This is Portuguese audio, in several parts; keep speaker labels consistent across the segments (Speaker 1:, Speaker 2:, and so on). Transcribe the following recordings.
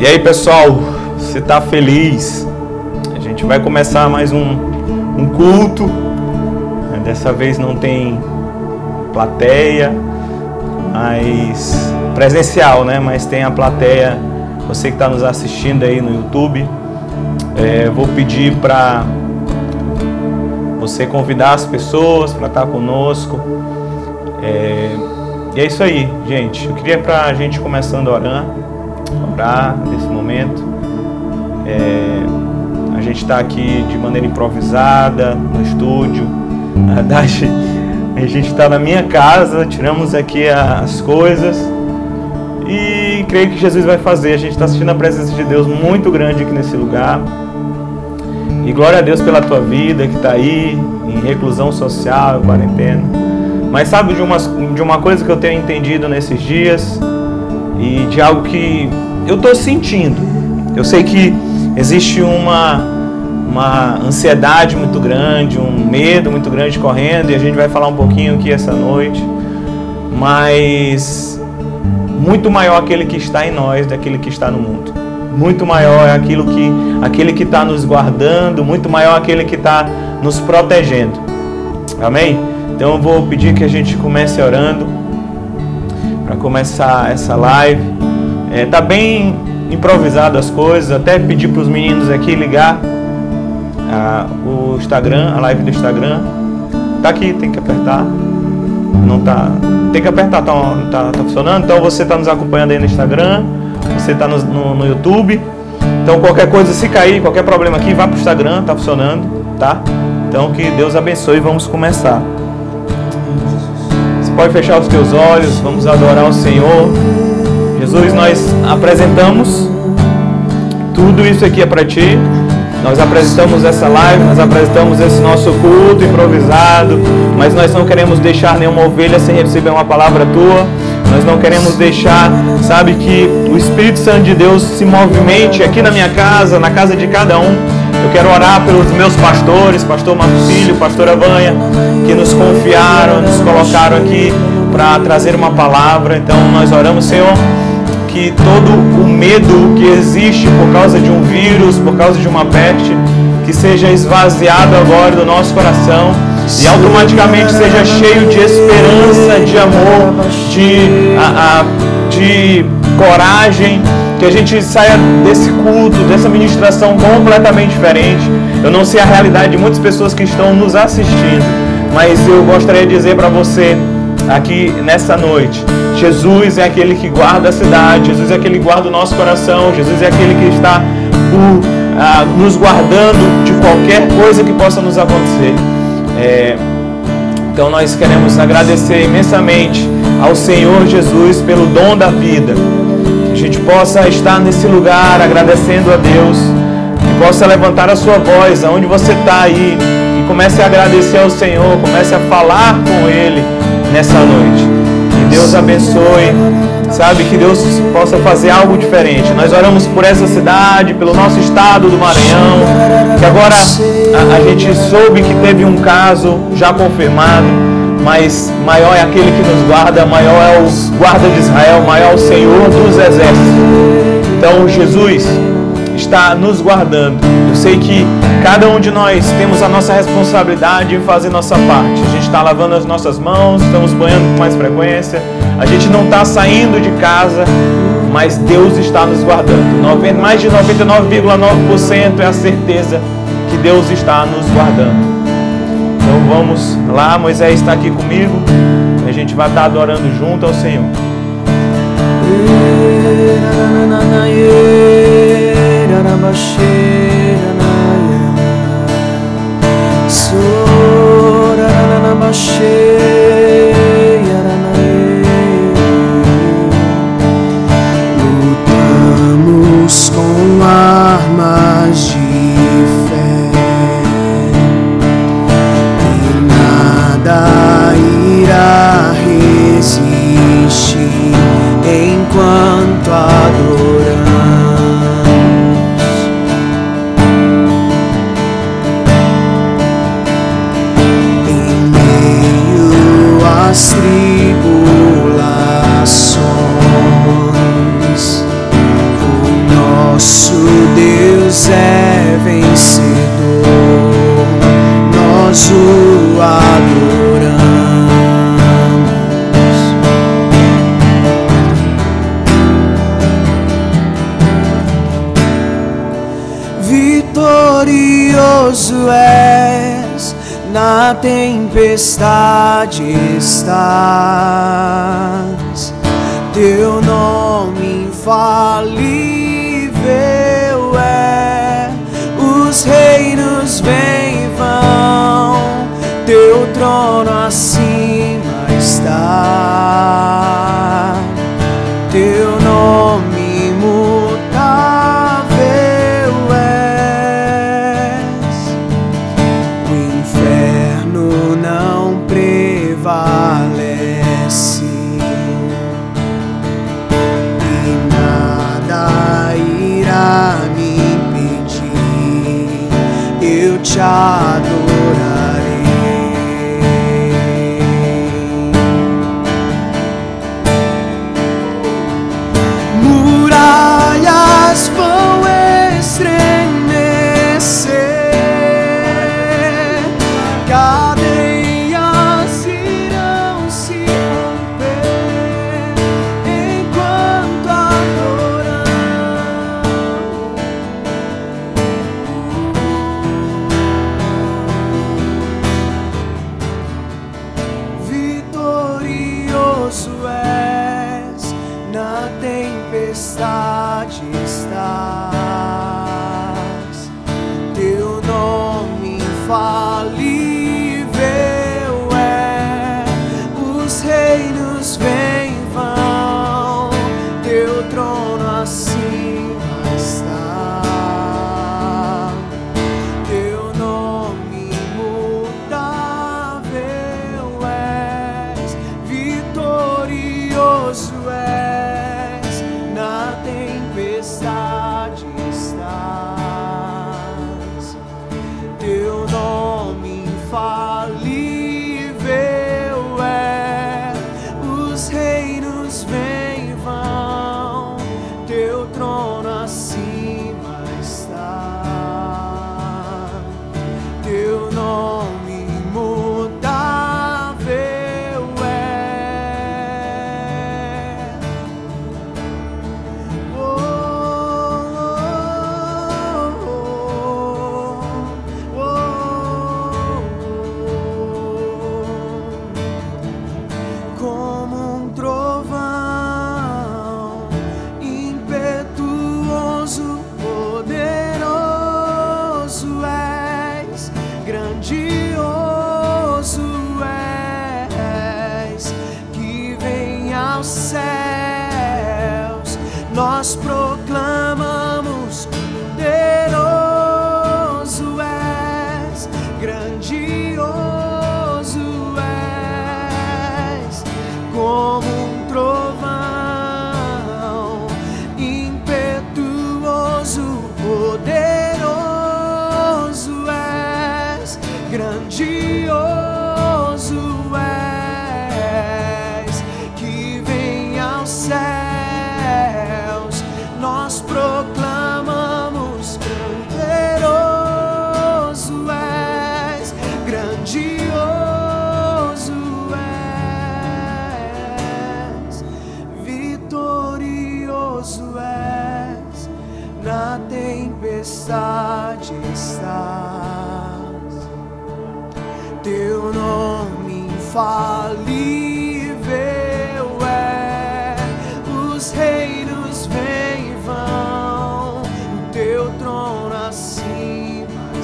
Speaker 1: E aí, pessoal, você está feliz? A gente vai começar mais um, um culto. Dessa vez não tem plateia, mas presencial, né? Mas tem a plateia. Você que está nos assistindo aí no YouTube, é, vou pedir para você convidar as pessoas para estar tá conosco. É, e é isso aí, gente. Eu queria para a gente começando orando orar nesse momento. É, a gente está aqui de maneira improvisada no estúdio. Na verdade, a gente está na minha casa, tiramos aqui as coisas e creio que Jesus vai fazer. A gente está assistindo a presença de Deus muito grande aqui nesse lugar. E glória a Deus pela tua vida que está aí em reclusão social, quarentena. Mas sabe de uma, de uma coisa que eu tenho entendido nesses dias? E de algo que eu estou sentindo. Eu sei que existe uma, uma ansiedade muito grande, um medo muito grande correndo, e a gente vai falar um pouquinho aqui essa noite, mas muito maior aquele que está em nós daquele que está no mundo. Muito maior é aquilo que aquele que está nos guardando, muito maior aquele que está nos protegendo. Amém? Então eu vou pedir que a gente comece orando para começar essa live. É, tá bem improvisado as coisas, até pedir para os meninos aqui ligar a, o Instagram, a live do Instagram. Tá aqui, tem que apertar. Não tá. Tem que apertar, tá, tá, tá funcionando. Então você está nos acompanhando aí no Instagram, você está no, no, no, YouTube. Então qualquer coisa, se cair, qualquer problema aqui, vá para o Instagram, tá funcionando, tá? Então que Deus abençoe e vamos começar. Pode fechar os teus olhos, vamos adorar o Senhor. Jesus, nós apresentamos tudo isso aqui é para ti. Nós apresentamos essa live, nós apresentamos esse nosso culto improvisado, mas nós não queremos deixar nenhuma ovelha sem receber uma palavra tua. Nós não queremos deixar, sabe, que o Espírito Santo de Deus se movimente aqui na minha casa, na casa de cada um eu quero orar pelos meus pastores, pastor Marcílio, pastora Vanha, que nos confiaram, nos colocaram aqui para trazer uma palavra. Então nós oramos, Senhor, que todo o medo que existe por causa de um vírus, por causa de uma peste, que seja esvaziado agora do nosso coração e automaticamente seja cheio de esperança, de amor, de, a, a, de coragem que a gente saia desse culto, dessa ministração completamente diferente. Eu não sei a realidade de muitas pessoas que estão nos assistindo, mas eu gostaria de dizer para você aqui nessa noite: Jesus é aquele que guarda a cidade, Jesus é aquele que guarda o nosso coração, Jesus é aquele que está por, ah, nos guardando de qualquer coisa que possa nos acontecer. É, então nós queremos agradecer imensamente ao Senhor Jesus pelo dom da vida gente possa estar nesse lugar agradecendo a Deus, que possa levantar a sua voz aonde você está aí e comece a agradecer ao Senhor, comece a falar com Ele nessa noite. Que Deus abençoe, sabe? Que Deus possa fazer algo diferente. Nós oramos por essa cidade, pelo nosso estado do Maranhão, que agora a, a gente soube que teve um caso já confirmado mas maior é aquele que nos guarda, maior é o guarda de Israel, maior é o Senhor dos exércitos. Então Jesus está nos guardando. Eu sei que cada um de nós temos a nossa responsabilidade em fazer nossa parte. A gente está lavando as nossas mãos, estamos banhando com mais frequência, a gente não está saindo de casa, mas Deus está nos guardando. Mais de 99,9% é a certeza que Deus está nos guardando. Vamos lá, Moisés está aqui comigo. A gente vai estar adorando junto ao Senhor.
Speaker 2: Lutamos com armas de tempestade estás. Teu reinos vêm e vão,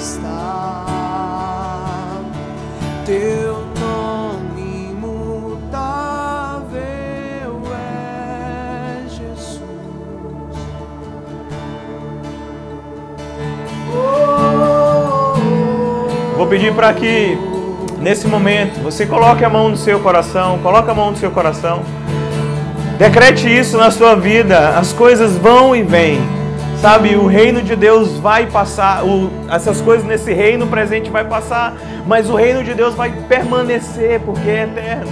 Speaker 2: está. Teu nome é Jesus.
Speaker 1: Vou pedir para que nesse momento você coloque a mão no seu coração, coloque a mão no seu coração. Decrete isso na sua vida. As coisas vão e vêm. Sabe, o reino de Deus vai passar, o- essas coisas nesse reino presente vai passar, mas o reino de Deus vai permanecer porque é eterno.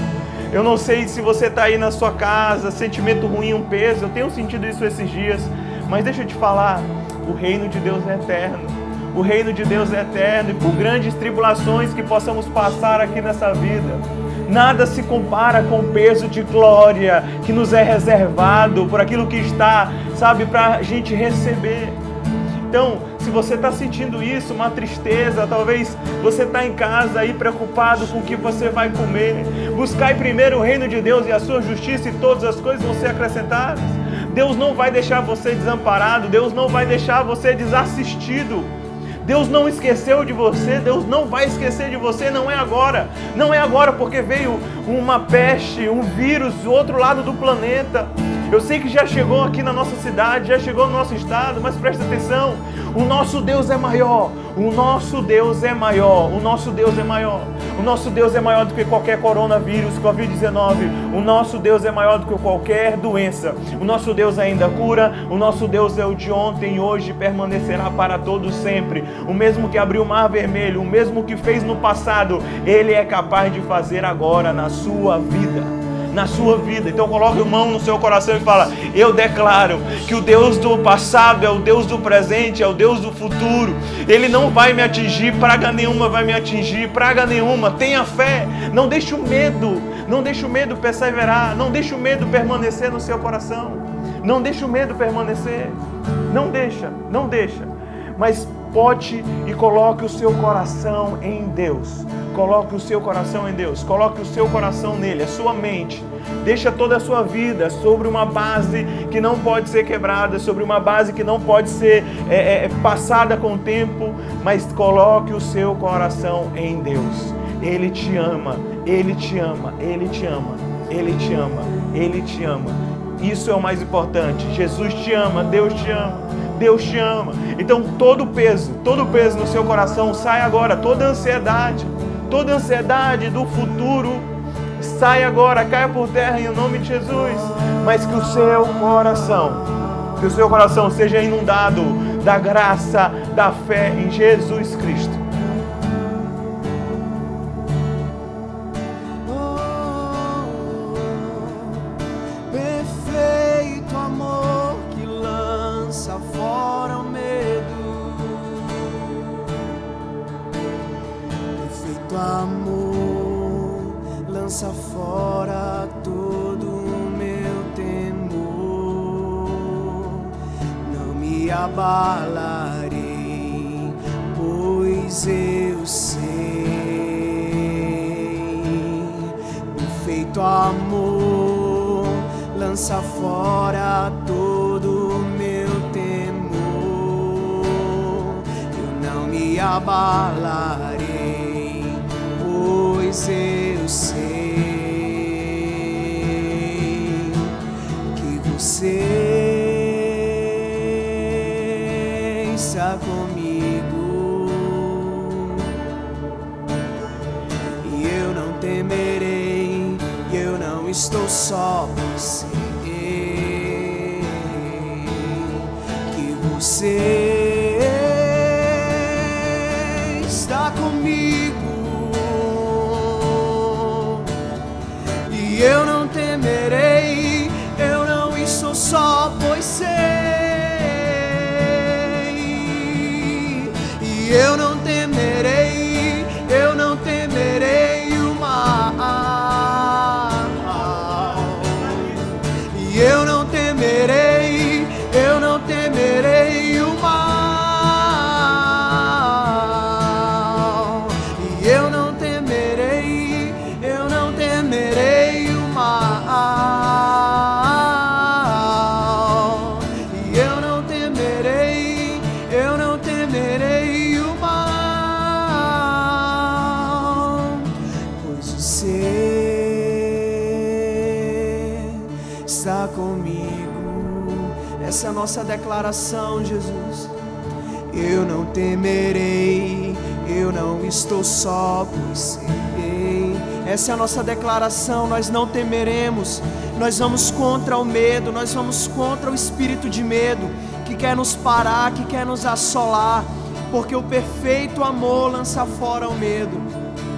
Speaker 1: Eu não sei se você está aí na sua casa, sentimento ruim, um peso. Eu tenho sentido isso esses dias, mas deixa eu te falar, o reino de Deus é eterno. O reino de Deus é eterno e por grandes tribulações que possamos passar aqui nessa vida, nada se compara com o peso de glória que nos é reservado por aquilo que está, sabe, para a gente receber. Então, se você está sentindo isso, uma tristeza, talvez você está em casa aí preocupado com o que você vai comer, buscai primeiro o reino de Deus e a sua justiça e todas as coisas vão ser acrescentadas. Deus não vai deixar você desamparado, Deus não vai deixar você desassistido. Deus não esqueceu de você, Deus não vai esquecer de você, não é agora. Não é agora porque veio uma peste, um vírus do outro lado do planeta. Eu sei que já chegou aqui na nossa cidade, já chegou no nosso estado, mas presta atenção: o nosso Deus é maior, o nosso Deus é maior, o nosso Deus é maior. O nosso Deus é maior do que qualquer coronavírus, Covid-19. O nosso Deus é maior do que qualquer doença. O nosso Deus ainda cura. O nosso Deus é o de ontem hoje permanecerá para todos sempre. O mesmo que abriu o mar vermelho, o mesmo que fez no passado, ele é capaz de fazer agora na sua vida na sua vida. Então coloque a mão no seu coração e fala: Eu declaro que o Deus do passado é o Deus do presente, é o Deus do futuro. Ele não vai me atingir, praga nenhuma vai me atingir, praga nenhuma. Tenha fé, não deixe o medo, não deixe o medo perseverar, não deixe o medo permanecer no seu coração. Não deixe o medo permanecer. Não deixa, não deixa. Mas pote e coloque o seu coração em Deus. Coloque o seu coração em Deus, coloque o seu coração nele, a sua mente. Deixa toda a sua vida sobre uma base que não pode ser quebrada, sobre uma base que não pode ser é, é, é passada com o tempo, mas coloque o seu coração em Deus. Ele te ama, ele te ama, ele te ama, ele te ama, ele te ama. Isso é o mais importante. Jesus te ama, Deus te ama. Deus te ama. Então todo peso, todo peso no seu coração sai agora, toda ansiedade, toda ansiedade do futuro sai agora, caia por terra em nome de Jesus. Mas que o seu coração, que o seu coração seja inundado da graça, da fé em Jesus Cristo.
Speaker 2: Abalarei, pois eu sei que você comigo. E eu não temerei, eu não estou só, você. Que você eu declaração, Jesus. Eu não temerei, eu não estou só, pois sei. Essa é a nossa declaração, nós não temeremos, nós vamos contra o medo, nós vamos contra o espírito de medo que quer nos parar, que quer nos assolar, porque o perfeito amor lança fora o medo.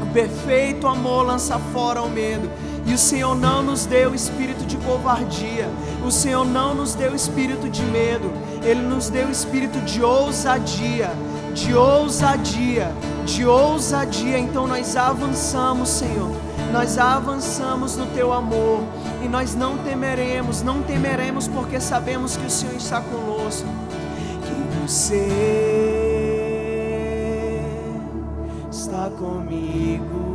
Speaker 2: O perfeito amor lança fora o medo. E o Senhor não nos deu espírito de covardia, o Senhor não nos deu espírito de medo, Ele nos deu espírito de ousadia, de ousadia, de ousadia. Então nós avançamos, Senhor, nós avançamos no Teu amor e nós não temeremos, não temeremos porque sabemos que o Senhor está conosco. Que você está comigo.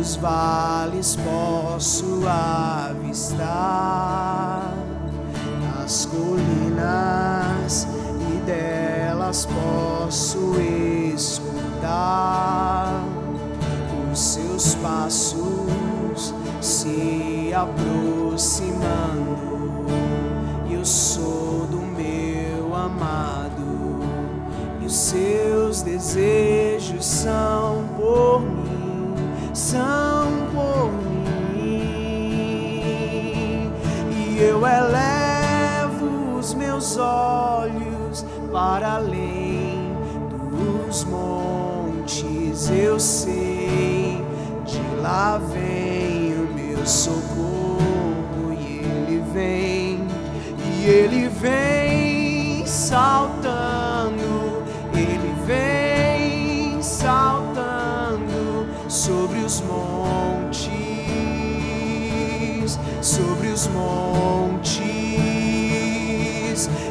Speaker 2: Dos vales posso avistar as colinas e delas posso escutar os seus passos se aproximando. Eu sou do meu amado e os seus desejos são por mim, são por mim. E eu elevo os meus olhos para além dos montes, eu sei, de lá vem o meu socorro e ele vem, e ele vem os montes,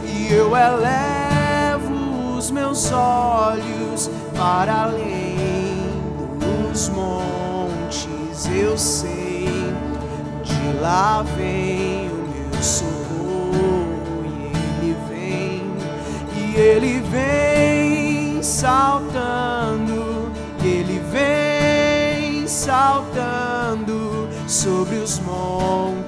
Speaker 2: e eu elevo os meus olhos para além dos montes, eu sei, de lá vem o meu socorro, e ele vem, e ele vem saltando, ele vem saltando sobre os montes,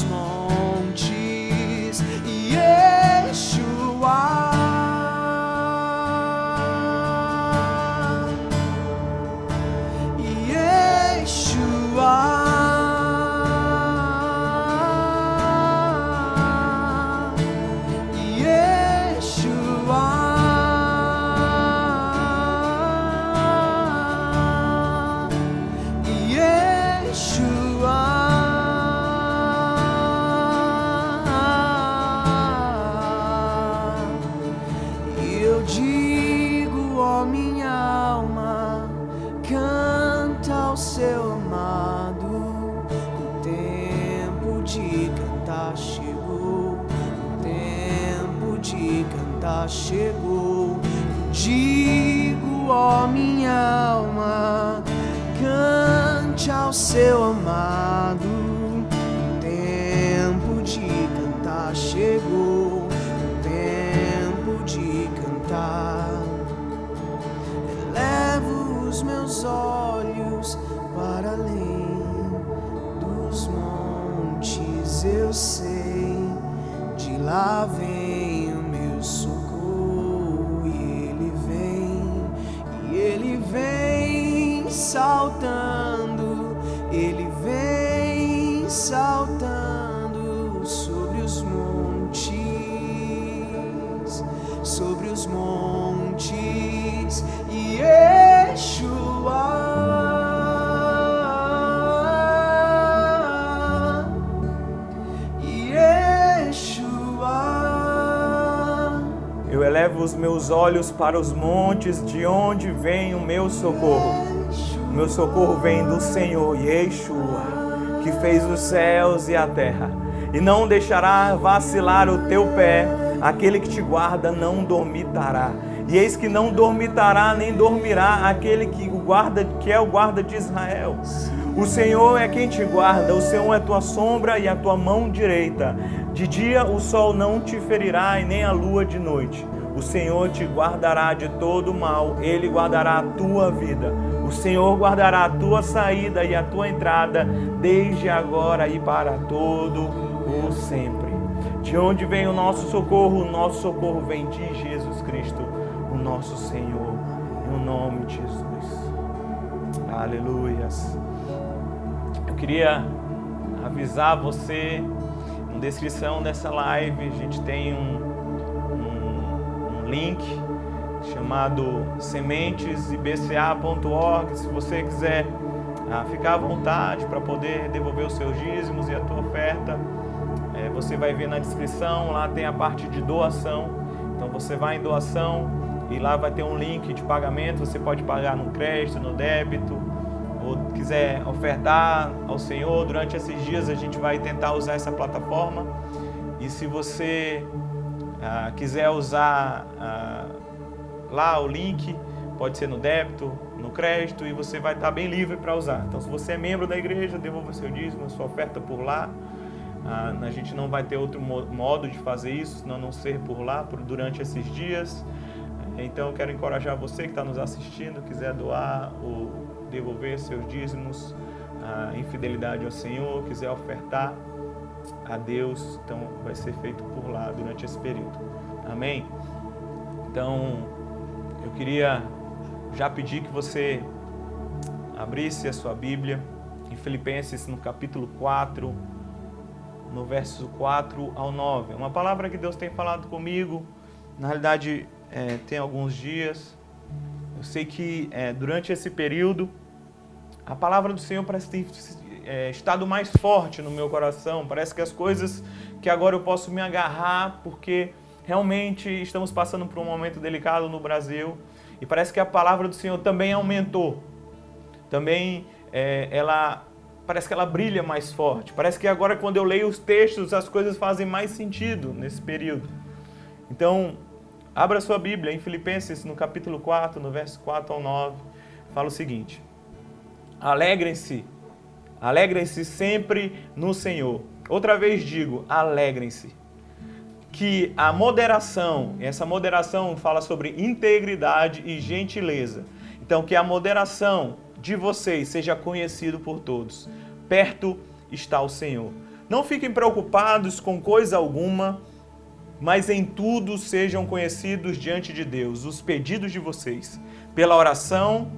Speaker 2: sobre os montes, e Yeshua. Seu amado. O tempo de cantar chegou. O tempo de cantar chegou. Digo, ó minha alma, cante ao seu amado. O tempo de cantar chegou. O tempo de cantar. Elevo os meus olhos eu sei, de lá vem o meu socorro, e ele vem, e ele vem saltando,
Speaker 1: elevo os meus olhos para os montes, de onde vem o meu socorro. O meu socorro vem do Senhor, Yeshua, que fez os céus e a terra. E não deixará vacilar o teu pé, aquele que te guarda não dormitará. E eis que não dormitará nem dormirá aquele que guarda, que é o guarda de Israel. O Senhor é quem te guarda, o Senhor é tua sombra e a tua mão direita. De dia o sol não te ferirá e nem a lua de noite. O Senhor te guardará de todo mal, ele guardará a tua vida. O Senhor guardará a tua saída e a tua entrada, desde agora e para todo o sempre. De onde vem o nosso socorro? O nosso socorro vem de Jesus Cristo, o nosso Senhor, em nome de Jesus. Aleluias. Eu queria avisar você, na descrição dessa live, a gente tem um, link chamado sementesibca.org. Se você quiser ah, ficar à vontade para poder devolver os seus dízimos e a tua oferta, é, você vai ver na descrição, lá tem a parte de doação. Então você vai em doação e lá vai ter um link de pagamento. Você pode pagar no crédito, no débito, ou quiser ofertar ao Senhor. Durante esses dias a gente vai tentar usar essa plataforma. E se você ah, quiser usar ah, lá o link, pode ser no débito, no crédito, e você vai estar bem livre para usar. Então, se você é membro da igreja, devolva seu dízimo, sua oferta por lá. Ah, a gente não vai ter outro modo de fazer isso, senão não ser por lá por, durante esses dias. Então, eu quero encorajar você que está nos assistindo, quiser doar ou devolver seus dízimos em fidelidade ao Senhor, quiser ofertar a Deus, então vai ser feito por lá durante esse período. Amém? Então, eu queria já pedir que você abrisse a sua Bíblia em Filipenses no capítulo 4, no verso 4 ao 9. Uma palavra que Deus tem falado comigo, na realidade é, tem alguns dias. Eu sei que é, durante esse período a palavra do Senhor parece ter é, estado mais forte no meu coração. Parece que as coisas que agora eu posso me agarrar, porque realmente estamos passando por um momento delicado no Brasil e parece que a palavra do Senhor também aumentou. Também é, ela parece que ela brilha mais forte. Parece que agora quando eu leio os textos as coisas fazem mais sentido nesse período. Então, abra sua Bíblia em Filipenses no capítulo 4, no verso 4 ao 9, fala o seguinte: Alegrem-se, alegrem-se sempre no Senhor. Outra vez digo, alegrem-se que a moderação, essa moderação fala sobre integridade e gentileza. Então, que a moderação de vocês seja conhecido por todos. Perto está o Senhor. Não fiquem preocupados com coisa alguma, mas em tudo sejam conhecidos diante de Deus os pedidos de vocês, pela oração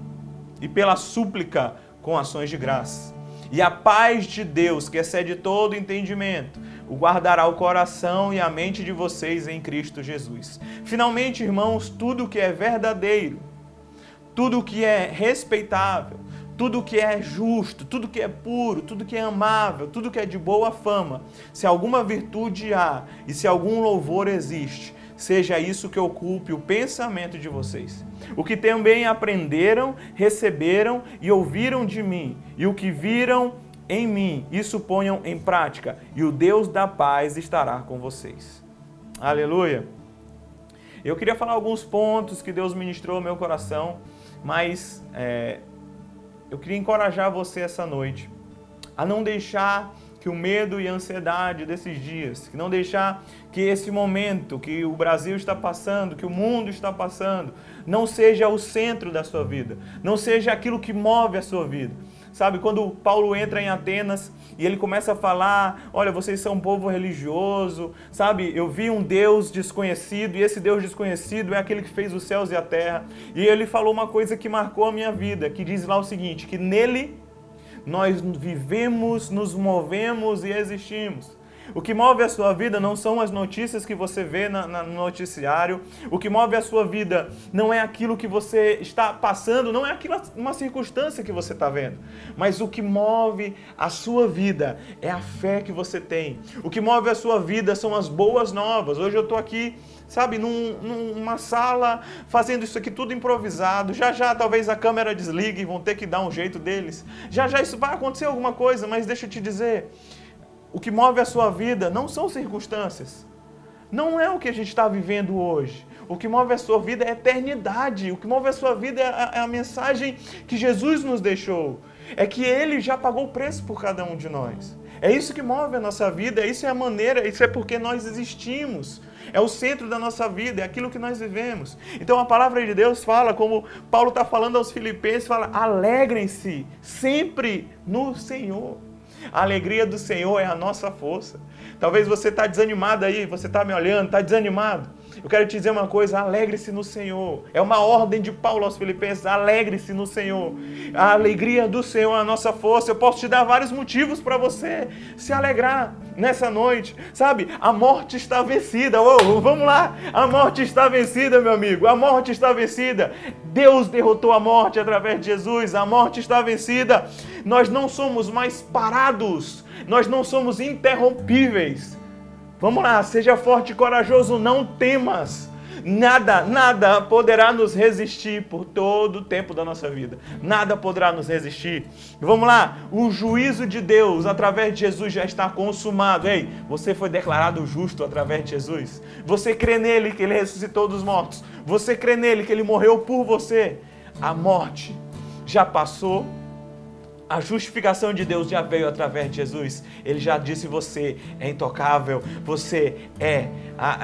Speaker 1: e pela súplica com ações de graça. E a paz de Deus, que excede todo entendimento, o guardará o coração e a mente de vocês em Cristo Jesus. Finalmente, irmãos, tudo que é verdadeiro, tudo que é respeitável, tudo que é justo, tudo que é puro, tudo que é amável, tudo que é de boa fama, se alguma virtude há e se algum louvor existe, seja isso que ocupe o pensamento de vocês. O que também aprenderam, receberam e ouviram de mim, e o que viram em mim, isso ponham em prática, e o Deus da paz estará com vocês. Aleluia. Eu queria falar alguns pontos que Deus ministrou ao meu coração, mas é, eu queria encorajar você essa noite a não deixar que o medo e a ansiedade desses dias, que não deixar que esse momento que o Brasil está passando, que o mundo está passando, não seja o centro da sua vida, não seja aquilo que move a sua vida Sabe, quando Paulo entra em Atenas e ele começa a falar: Olha, vocês são um povo religioso, sabe? Eu vi um Deus desconhecido e esse Deus desconhecido é aquele que fez os céus e a terra. E ele falou uma coisa que marcou a minha vida, que diz lá o seguinte: que nele nós vivemos, nos movemos e existimos. O que move a sua vida não são as notícias que você vê na, na, no noticiário. O que move a sua vida não é aquilo que você está passando, não é aquilo, uma circunstância que você está vendo. Mas o que move a sua vida é a fé que você tem. O que move a sua vida são as boas novas. Hoje eu estou aqui sabe, num, numa sala, fazendo isso aqui tudo improvisado. Já já talvez a câmera desligue e vão ter que dar um jeito deles. Já já isso vai acontecer alguma coisa, mas deixa eu te dizer, o que move a sua vida não são circunstâncias. Não é o que a gente está vivendo hoje. O que move a sua vida é a eternidade. O que move a sua vida é a, é a mensagem que Jesus nos deixou. É que Ele já pagou o preço por cada um de nós. É isso que move a nossa vida, isso é a maneira, isso é porque nós existimos. É o centro da nossa vida, é aquilo que nós vivemos. Então a palavra de Deus fala, como Paulo está falando aos Filipenses, fala: alegrem-se sempre no Senhor. A alegria do Senhor é a nossa força. Talvez você está desanimado aí, você está me olhando, está desanimado. Eu quero te dizer uma coisa: alegre-se no Senhor. É uma ordem de Paulo aos Filipenses: alegre-se no Senhor. A alegria do Senhor é a nossa força. Eu posso te dar vários motivos para você se alegrar nessa noite. Sabe, a morte está vencida. Oh, vamos lá, a morte está vencida, meu amigo. A morte está vencida. Deus derrotou a morte através de Jesus. A morte está vencida. Nós não somos mais parados. Nós não somos interrompíveis. Vamos lá, seja forte e corajoso, não temas. Nada, nada poderá nos resistir por todo o tempo da nossa vida. Nada poderá nos resistir. Vamos lá, o juízo de Deus através de Jesus já está consumado. Ei, você foi declarado justo através de Jesus. Você crê nele que ele ressuscitou dos mortos. Você crê nele que ele morreu por você. A morte já passou a justificação de Deus já veio através de Jesus. Ele já disse: você é intocável, você é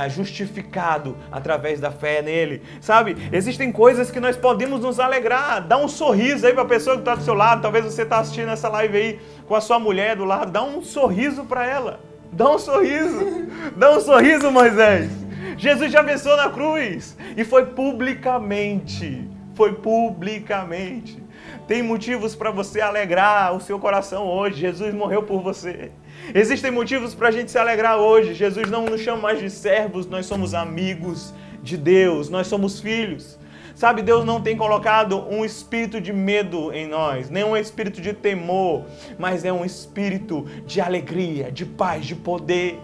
Speaker 1: justificado através da fé nele. Sabe? Existem coisas que nós podemos nos alegrar. Dá um sorriso aí para a pessoa que está do seu lado. Talvez você está assistindo essa live aí com a sua mulher do lado. Dá um sorriso para ela. Dá um sorriso. Dá um sorriso, Moisés. Jesus já venceu na cruz e foi publicamente. Foi publicamente. Tem motivos para você alegrar o seu coração hoje. Jesus morreu por você. Existem motivos para a gente se alegrar hoje. Jesus não nos chama mais de servos, nós somos amigos de Deus, nós somos filhos. Sabe, Deus não tem colocado um espírito de medo em nós, nem um espírito de temor, mas é um espírito de alegria, de paz, de poder.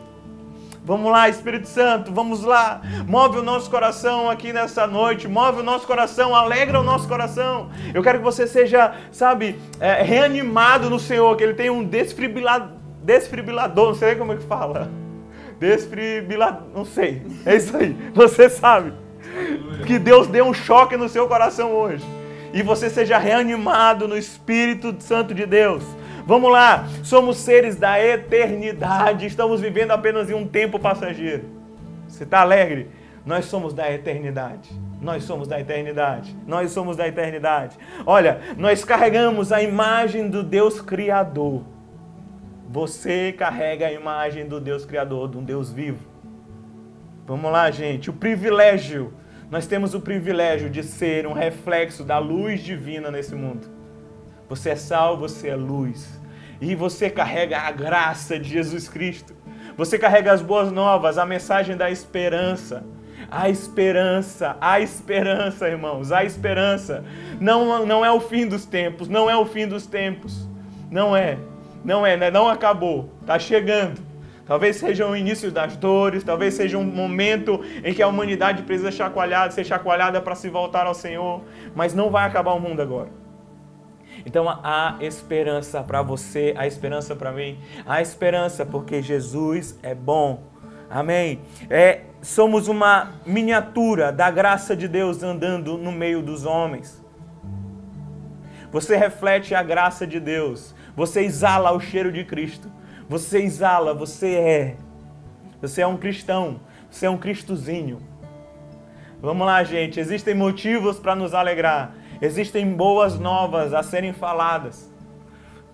Speaker 1: Vamos lá, Espírito Santo, vamos lá. Move o nosso coração aqui nessa noite. Move o nosso coração, alegra o nosso coração. Eu quero que você seja, sabe, é, reanimado no Senhor, que Ele tem um desfibrilador, desfibrilador, não sei como é que fala. Desfibrilador, não sei. É isso aí, você sabe. Que Deus dê um choque no seu coração hoje. E você seja reanimado no Espírito Santo de Deus Vamos lá, somos seres da eternidade, estamos vivendo apenas em um tempo passageiro. Você está alegre? Nós somos da eternidade. Nós somos da eternidade. Nós somos da eternidade. Olha, nós carregamos a imagem do Deus Criador. Você carrega a imagem do Deus Criador, de um Deus vivo. Vamos lá, gente. O privilégio. Nós temos o privilégio de ser um reflexo da luz divina nesse mundo. Você é sal, você é luz. E você carrega a graça de Jesus Cristo. Você carrega as boas novas, a mensagem da esperança. A esperança, a esperança, irmãos, a esperança. Não, não é o fim dos tempos, não é o fim dos tempos. Não é, não é, né? não acabou, está chegando. Talvez seja o início das dores, talvez seja um momento em que a humanidade precisa chacoalhada, ser chacoalhada para se voltar ao Senhor, mas não vai acabar o mundo agora. Então há esperança para você, há esperança para mim, há esperança porque Jesus é bom. Amém. É, somos uma miniatura da graça de Deus andando no meio dos homens. Você reflete a graça de Deus. Você exala o cheiro de Cristo. Você exala, você é. Você é um cristão. Você é um cristozinho. Vamos lá, gente. Existem motivos para nos alegrar. Existem boas novas a serem faladas.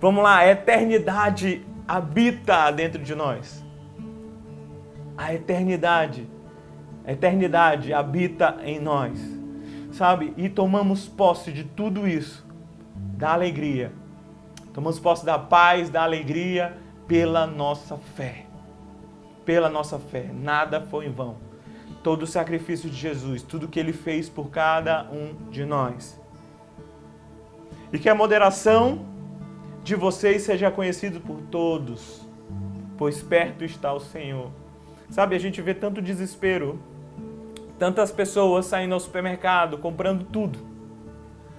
Speaker 1: Vamos lá, a eternidade habita dentro de nós. A eternidade, a eternidade habita em nós. Sabe? E tomamos posse de tudo isso, da alegria. Tomamos posse da paz, da alegria pela nossa fé. Pela nossa fé. Nada foi em vão. Todo o sacrifício de Jesus, tudo que ele fez por cada um de nós e que a moderação de vocês seja conhecida por todos, pois perto está o Senhor. Sabe, a gente vê tanto desespero, tantas pessoas saindo ao supermercado, comprando tudo,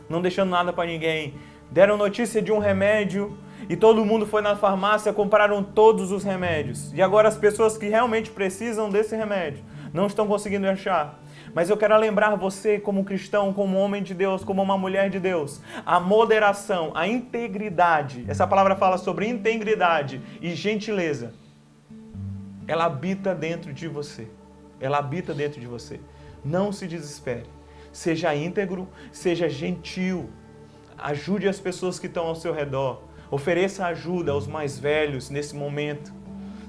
Speaker 1: não deixando nada para ninguém. Deram notícia de um remédio e todo mundo foi na farmácia, compraram todos os remédios. E agora as pessoas que realmente precisam desse remédio não estão conseguindo achar. Mas eu quero lembrar você, como cristão, como homem de Deus, como uma mulher de Deus, a moderação, a integridade. Essa palavra fala sobre integridade e gentileza. Ela habita dentro de você. Ela habita dentro de você. Não se desespere. Seja íntegro, seja gentil. Ajude as pessoas que estão ao seu redor. Ofereça ajuda aos mais velhos nesse momento.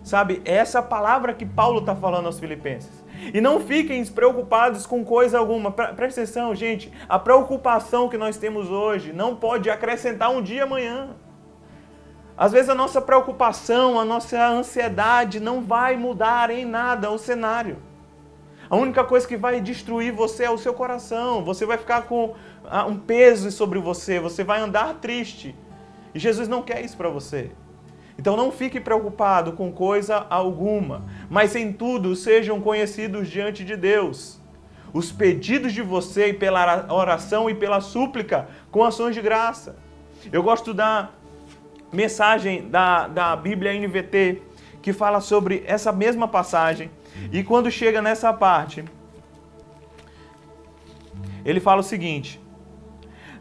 Speaker 1: Sabe, essa palavra que Paulo está falando aos Filipenses. E não fiquem preocupados com coisa alguma. Presta atenção, gente. A preocupação que nós temos hoje não pode acrescentar um dia amanhã. Às vezes a nossa preocupação, a nossa ansiedade não vai mudar em nada o cenário. A única coisa que vai destruir você é o seu coração. Você vai ficar com ah, um peso sobre você, você vai andar triste. E Jesus não quer isso para você. Então não fique preocupado com coisa alguma, mas em tudo sejam conhecidos diante de Deus. Os pedidos de você pela oração e pela súplica com ações de graça. Eu gosto da mensagem da, da Bíblia NVT que fala sobre essa mesma passagem. E quando chega nessa parte, ele fala o seguinte: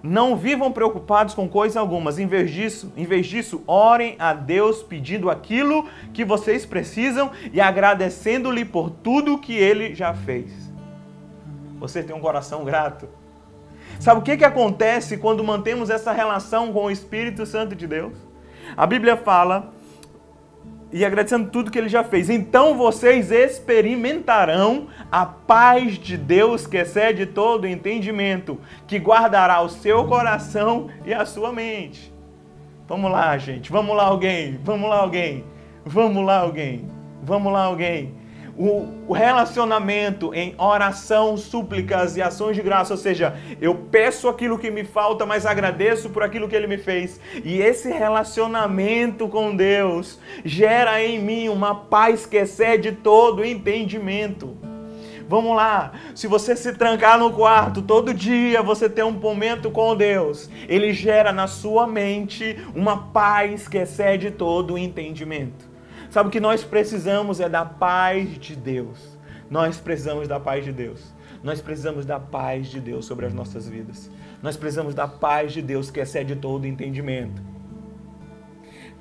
Speaker 1: não vivam preocupados com coisa alguma. Em vez disso, em vez disso, orem a Deus pedindo aquilo que vocês precisam e agradecendo-lhe por tudo que ele já fez. Você tem um coração grato? Sabe o que, que acontece quando mantemos essa relação com o Espírito Santo de Deus? A Bíblia fala e agradecendo tudo que ele já fez. Então vocês experimentarão a paz de Deus que excede todo entendimento, que guardará o seu coração e a sua mente. Vamos lá, gente. Vamos lá, alguém. Vamos lá, alguém. Vamos lá, alguém. Vamos lá, alguém o, relacionamento em oração, súplicas e ações de graça, ou seja, eu peço aquilo que me falta, mas agradeço por aquilo que ele me fez. E esse relacionamento com Deus gera em mim uma paz que excede todo entendimento. Vamos lá, se você se trancar no quarto todo dia, você tem um momento com Deus, ele gera na sua mente uma paz que excede todo entendimento. Sabe o que nós precisamos é da paz de Deus. Nós precisamos da paz de Deus. Nós precisamos da paz de Deus sobre as nossas vidas. Nós precisamos da paz de Deus que excede todo entendimento.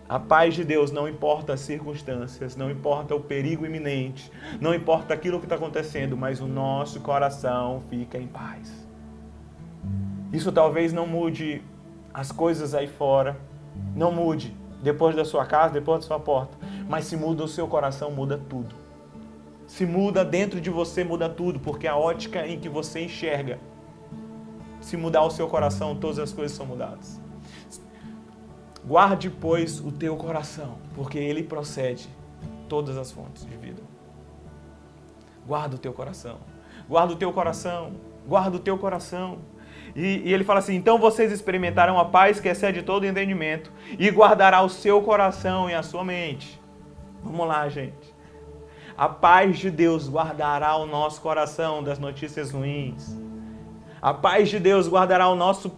Speaker 1: A paz de Deus não importa as circunstâncias, não importa o perigo iminente, não importa aquilo que está acontecendo, mas o nosso coração fica em paz. Isso talvez não mude as coisas aí fora, não mude depois da sua casa, depois da sua porta, mas se muda o seu coração, muda tudo. Se muda dentro de você, muda tudo, porque a ótica em que você enxerga, se mudar o seu coração, todas as coisas são mudadas. Guarde, pois, o teu coração, porque ele procede todas as fontes de vida. Guarda o teu coração. Guarda o teu coração. Guarda o teu coração. E, e, ele fala assim: então vocês experimentarão a paz que excede todo entendimento e guardará o seu coração e a sua mente. Vamos lá, gente. A paz de Deus guardará o nosso coração das notícias ruins. A paz de Deus guardará o nosso,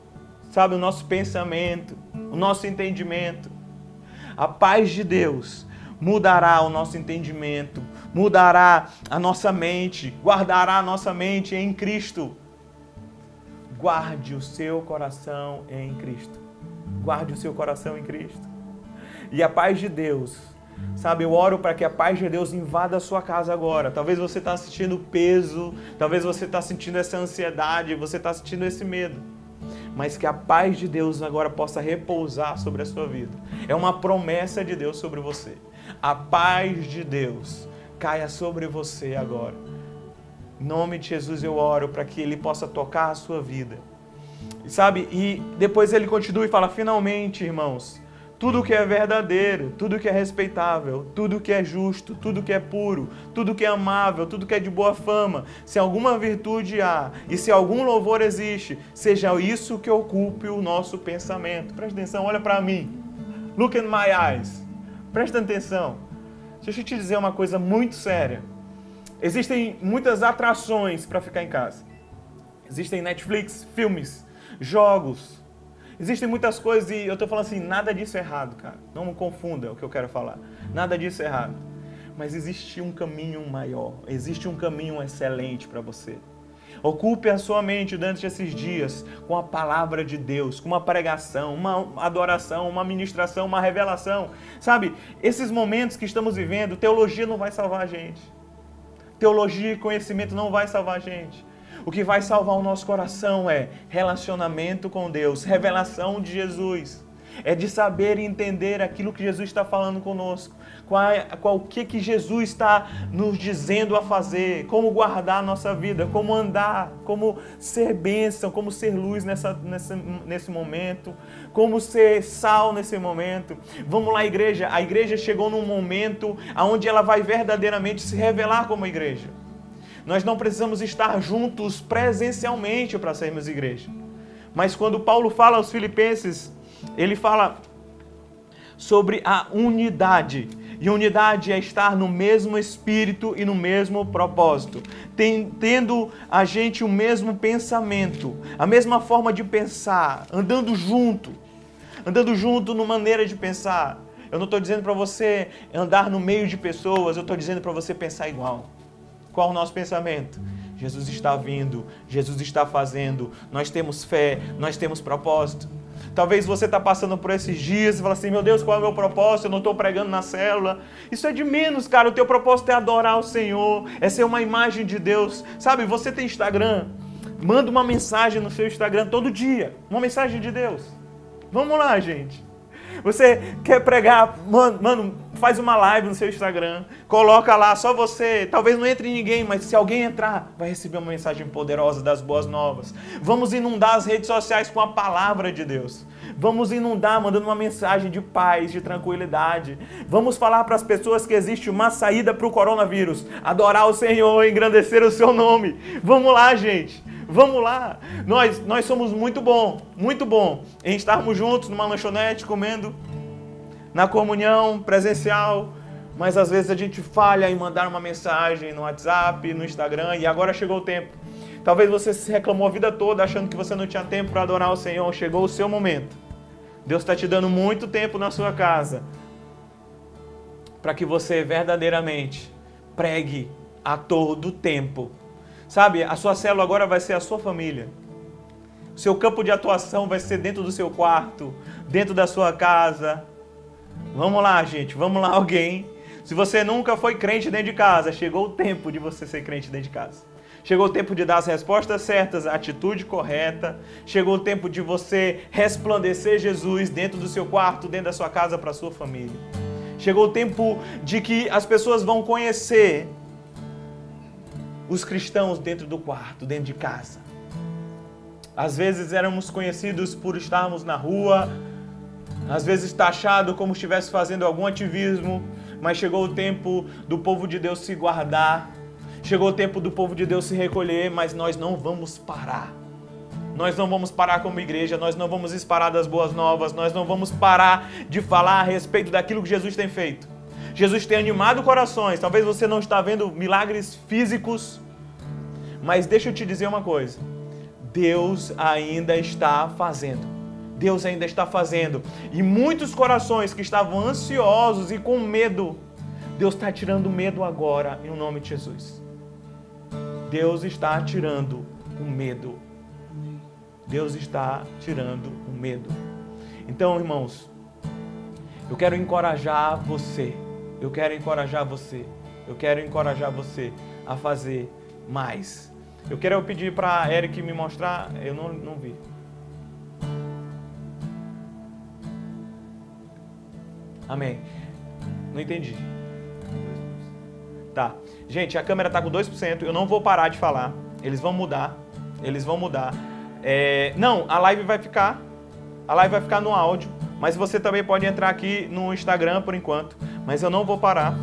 Speaker 1: sabe, o nosso pensamento, o nosso entendimento. A paz de Deus mudará o nosso entendimento, mudará a nossa mente, guardará a nossa mente em Cristo. Guarde o seu coração em Cristo. Guarde o seu coração em Cristo. E a paz de Deus Sabe, eu oro para que a paz de Deus invada a sua casa agora. Talvez você está sentindo peso, talvez você está sentindo essa ansiedade, você está sentindo esse medo. Mas que a paz de Deus agora possa repousar sobre a sua vida. É uma promessa de Deus sobre você. A paz de Deus caia sobre você agora. Em nome de Jesus eu oro para que Ele possa tocar a sua vida. Sabe? E depois ele continua e fala: finalmente, irmãos tudo que é verdadeiro, tudo que é respeitável, tudo que é justo, tudo que é puro, tudo que é amável, tudo que é de boa fama, se alguma virtude há e se algum louvor existe, seja isso que ocupe o nosso pensamento. Presta atenção, olha para mim. Look in my eyes. Presta atenção. Deixa eu te dizer uma coisa muito séria. Existem muitas atrações para ficar em casa. Existem Netflix, filmes, jogos, Existem muitas coisas e eu estou falando assim, nada disso é errado, cara. Não me confunda o que eu quero falar. Nada disso é errado. Mas existe um caminho maior, existe um caminho excelente para você. Ocupe a sua mente durante esses dias com a palavra de Deus, com uma pregação, uma adoração, uma ministração, uma revelação. Sabe, esses momentos que estamos vivendo, teologia não vai salvar a gente. Teologia e conhecimento não vai salvar a gente. O que vai salvar o nosso coração é relacionamento com Deus, revelação de Jesus. É de saber e entender aquilo que Jesus está falando conosco qual, qual que, que Jesus está nos dizendo a fazer, como guardar a nossa vida, como andar, como ser bênção, como ser luz nessa, nessa, nesse momento, como ser sal nesse momento. Vamos lá, igreja. A igreja chegou num momento onde ela vai verdadeiramente se revelar como igreja. Nós não precisamos estar juntos presencialmente para sermos igreja. Mas quando Paulo fala aos Filipenses, ele fala sobre a unidade. E unidade é estar no mesmo espírito e no mesmo propósito, tendo a gente o mesmo pensamento, a mesma forma de pensar, andando junto, andando junto no maneira de pensar. Eu não estou dizendo para você andar no meio de pessoas, eu estou dizendo para você pensar igual. Qual o nosso pensamento? Jesus está vindo, Jesus está fazendo, nós temos fé, nós temos propósito. Talvez você está passando por esses dias e fala assim: meu Deus, qual é o meu propósito? Eu não estou pregando na célula. Isso é de menos, cara. O teu propósito é adorar o Senhor, é ser uma imagem de Deus. Sabe, você tem Instagram. Manda uma mensagem no seu Instagram todo dia. Uma mensagem de Deus. Vamos lá, gente. Você quer pregar, mano, mano, faz uma live no seu Instagram, coloca lá só você, talvez não entre ninguém, mas se alguém entrar, vai receber uma mensagem poderosa das boas novas. Vamos inundar as redes sociais com a palavra de Deus. Vamos inundar mandando uma mensagem de paz, de tranquilidade. Vamos falar para as pessoas que existe uma saída para o coronavírus. Adorar o Senhor, engrandecer o seu nome. Vamos lá, gente. Vamos lá. Nós, nós somos muito bom, muito bom em estarmos juntos numa lanchonete comendo na comunhão presencial, mas às vezes a gente falha em mandar uma mensagem no WhatsApp, no Instagram e agora chegou o tempo. Talvez você se reclamou a vida toda achando que você não tinha tempo para adorar o Senhor. Chegou o seu momento. Deus está te dando muito tempo na sua casa para que você verdadeiramente pregue a todo tempo Sabe, a sua célula agora vai ser a sua família. O seu campo de atuação vai ser dentro do seu quarto, dentro da sua casa. Vamos lá, gente, vamos lá, alguém. Se você nunca foi crente dentro de casa, chegou o tempo de você ser crente dentro de casa. Chegou o tempo de dar as respostas certas, a atitude correta. Chegou o tempo de você resplandecer Jesus dentro do seu quarto, dentro da sua casa para a sua família. Chegou o tempo de que as pessoas vão conhecer os cristãos dentro do quarto, dentro de casa. Às vezes éramos conhecidos por estarmos na rua, às vezes taxado como se estivesse fazendo algum ativismo, mas chegou o tempo do povo de Deus se guardar, chegou o tempo do povo de Deus se recolher, mas nós não vamos parar. Nós não vamos parar como igreja, nós não vamos parar das boas novas, nós não vamos parar de falar a respeito daquilo que Jesus tem feito. Jesus tem animado corações. Talvez você não está vendo milagres físicos, mas deixa eu te dizer uma coisa. Deus ainda está fazendo. Deus ainda está fazendo. E muitos corações que estavam ansiosos e com medo, Deus está tirando medo agora, em nome de Jesus. Deus está tirando o medo. Deus está tirando o medo. Então, irmãos, eu quero encorajar você eu quero encorajar você. Eu quero encorajar você a fazer mais. Eu quero pedir para Eric me mostrar. Eu não, não vi. Amém. Não entendi. Tá. Gente, a câmera tá com 2%. Eu não vou parar de falar. Eles vão mudar. Eles vão mudar. É... Não, a live vai ficar. A live vai ficar no áudio. Mas você também pode entrar aqui no Instagram por enquanto mas eu não vou parar.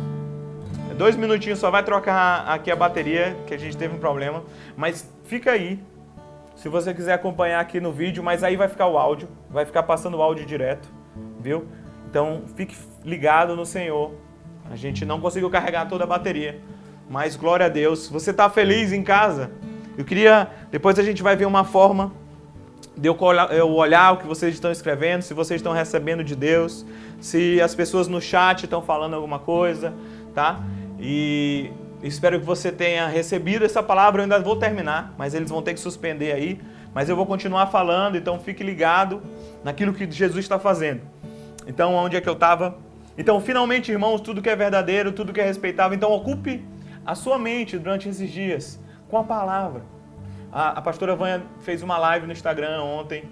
Speaker 1: Dois minutinhos só vai trocar aqui a bateria, que a gente teve um problema. Mas fica aí, se você quiser acompanhar aqui no vídeo, mas aí vai ficar o áudio, vai ficar passando o áudio direto, viu? Então fique ligado no Senhor. A gente não conseguiu carregar toda a bateria, mas glória a Deus. Você está feliz em casa? Eu queria, depois a gente vai ver uma forma de eu olhar o que vocês estão escrevendo, se vocês estão recebendo de Deus, se as pessoas no chat estão falando alguma coisa, tá? E espero que você tenha recebido essa palavra. Eu ainda vou terminar, mas eles vão ter que suspender aí. Mas eu vou continuar falando, então fique ligado naquilo que Jesus está fazendo. Então, onde é que eu estava? Então, finalmente, irmãos, tudo que é verdadeiro, tudo que é respeitável, então ocupe a sua mente durante esses dias com a palavra. A, a pastora Vânia fez uma live no Instagram ontem,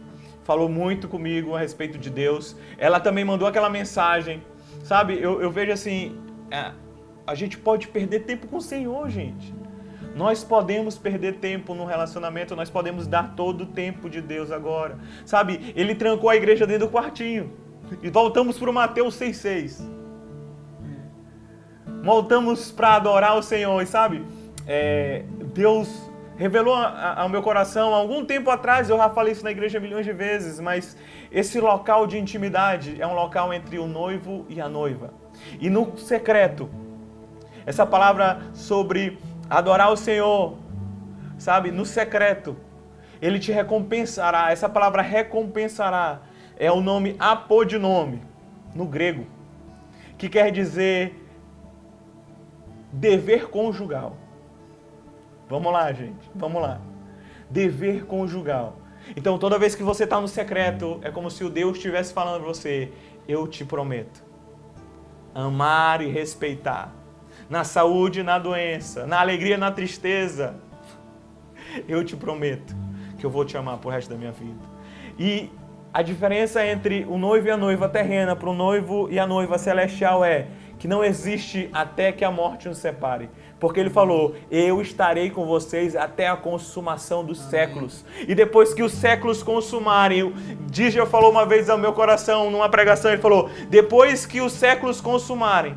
Speaker 1: falou muito comigo a respeito de Deus. Ela também mandou aquela mensagem, sabe? Eu, eu vejo assim, é, a gente pode perder tempo com o Senhor, gente. Nós podemos perder tempo no relacionamento, nós podemos dar todo o tempo de Deus agora. Sabe, ele trancou a igreja dentro do quartinho. E voltamos para o Mateus 6,6. Voltamos para adorar o Senhor. E sabe, é, Deus revelou ao meu coração, há algum tempo atrás, eu já falei isso na igreja milhões de vezes, mas esse local de intimidade é um local entre o noivo e a noiva. E no secreto, essa palavra sobre adorar o Senhor, sabe, no secreto, ele te recompensará. Essa palavra recompensará é o nome apodinome, no grego, que quer dizer dever conjugal. Vamos lá, gente, vamos lá. Dever conjugal. Então, toda vez que você está no secreto, é como se o Deus estivesse falando para você: Eu te prometo amar e respeitar na saúde e na doença, na alegria e na tristeza. Eu te prometo que eu vou te amar pro resto da minha vida. E a diferença entre o noivo e a noiva terrena para o noivo e a noiva celestial é que não existe até que a morte nos separe. Porque ele falou: Eu estarei com vocês até a consumação dos Amém. séculos. E depois que os séculos consumarem, Dígia falou uma vez ao meu coração, numa pregação, ele falou: Depois que os séculos consumarem,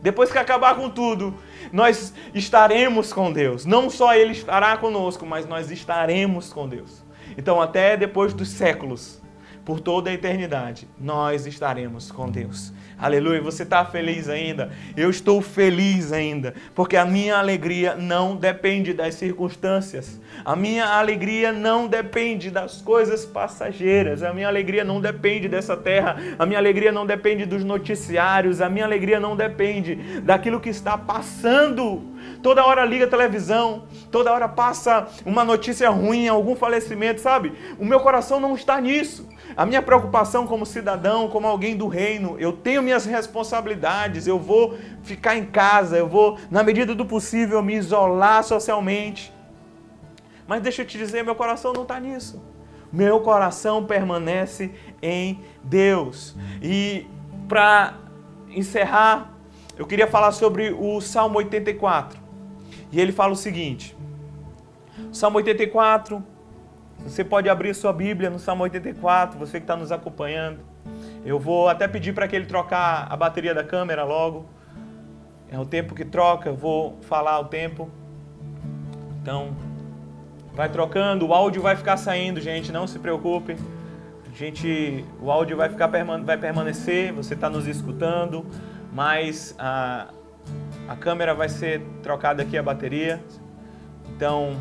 Speaker 1: depois que acabar com tudo, nós estaremos com Deus. Não só Ele estará conosco, mas nós estaremos com Deus. Então, até depois dos séculos, por toda a eternidade, nós estaremos com Deus. Aleluia. Você está feliz ainda? Eu estou feliz ainda, porque a minha alegria não depende das circunstâncias. A minha alegria não depende das coisas passageiras. A minha alegria não depende dessa terra. A minha alegria não depende dos noticiários. A minha alegria não depende daquilo que está passando. Toda hora liga a televisão, toda hora passa uma notícia ruim, algum falecimento, sabe? O meu coração não está nisso. A minha preocupação como cidadão, como alguém do reino, eu tenho minhas responsabilidades, eu vou ficar em casa, eu vou, na medida do possível, me isolar socialmente. Mas deixa eu te dizer, meu coração não está nisso. Meu coração permanece em Deus. E para encerrar, eu queria falar sobre o Salmo 84. E ele fala o seguinte: Salmo 84, você pode abrir sua Bíblia no Salmo 84, você que está nos acompanhando. Eu vou até pedir para que ele trocar a bateria da câmera logo. É o tempo que troca, eu vou falar o tempo. Então, vai trocando, o áudio vai ficar saindo, gente, não se preocupe. Gente, o áudio vai ficar vai permanecer, você está nos escutando, mas a, a câmera vai ser trocada aqui a bateria. Então,